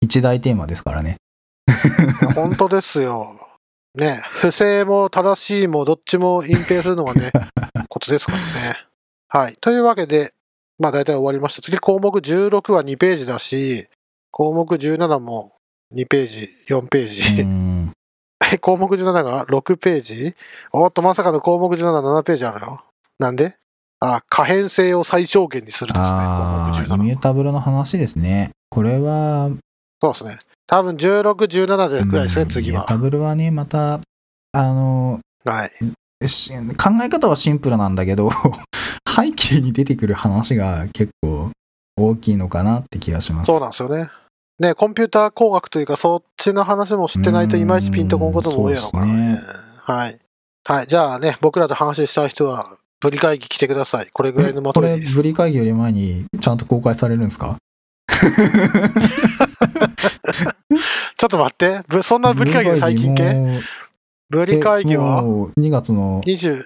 一大テーマですからね。た。本当ですよ。ね、不正も正しいもどっちも隠蔽するのがね、コツですからね。はい。というわけで、まあ大体終わりました。次項目16は2ページだし、項目17も2ページ、4ペーうジ。ん。え項目17が6ページ？おっと、まさかの項目17、7ページあるよ。なんで？あ、可変性を最小限にするですね、ああ、項目17。イミュータブルの話ですね。これは、そうですね。多分16、17でくらいですね、うん次はイミュー。タブルはね、また、あの、はい。し考え方はシンプルなんだけど、背景に出てくる話が結構大きいのかなって気がします。そうなんですよね。ね、コンピューター工学というか、そっちの話も知ってないといまいちピンとこんことも多いやろうからねうんそうで。はい。はい。じゃあね、僕らと話したい人は、ブリ会議来てください。これぐらいのまとこれ、めです。ブリ会議より前にちゃんと公開されるんですか？ちょっと待って。ぶそんなブリ会議最近系？ブリ会議は？えもう2月の20、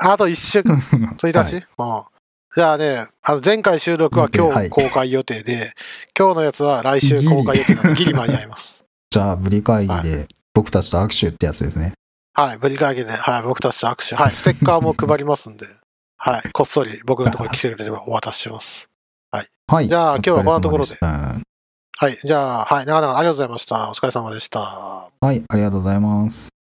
あと1週間、1日、はいうん。じゃあね、あの前回収録は今はい日公開予定で、今日のやつは来週公開予定なので、ギリ間に合います。じゃあ、ブリ会議で僕たちと握手ってやつですね。はい、ブリ会議で、はい、僕たちと握手。はい、ステッカーも配りますんで、はい、こっそり僕のところに来てくれれば お渡しします。はい。じゃあ今日はこんなところでお疲れ様したはい、じゃあ、はい、長々ありがとうございました。お疲れ様でした。はい、ありがとうございます。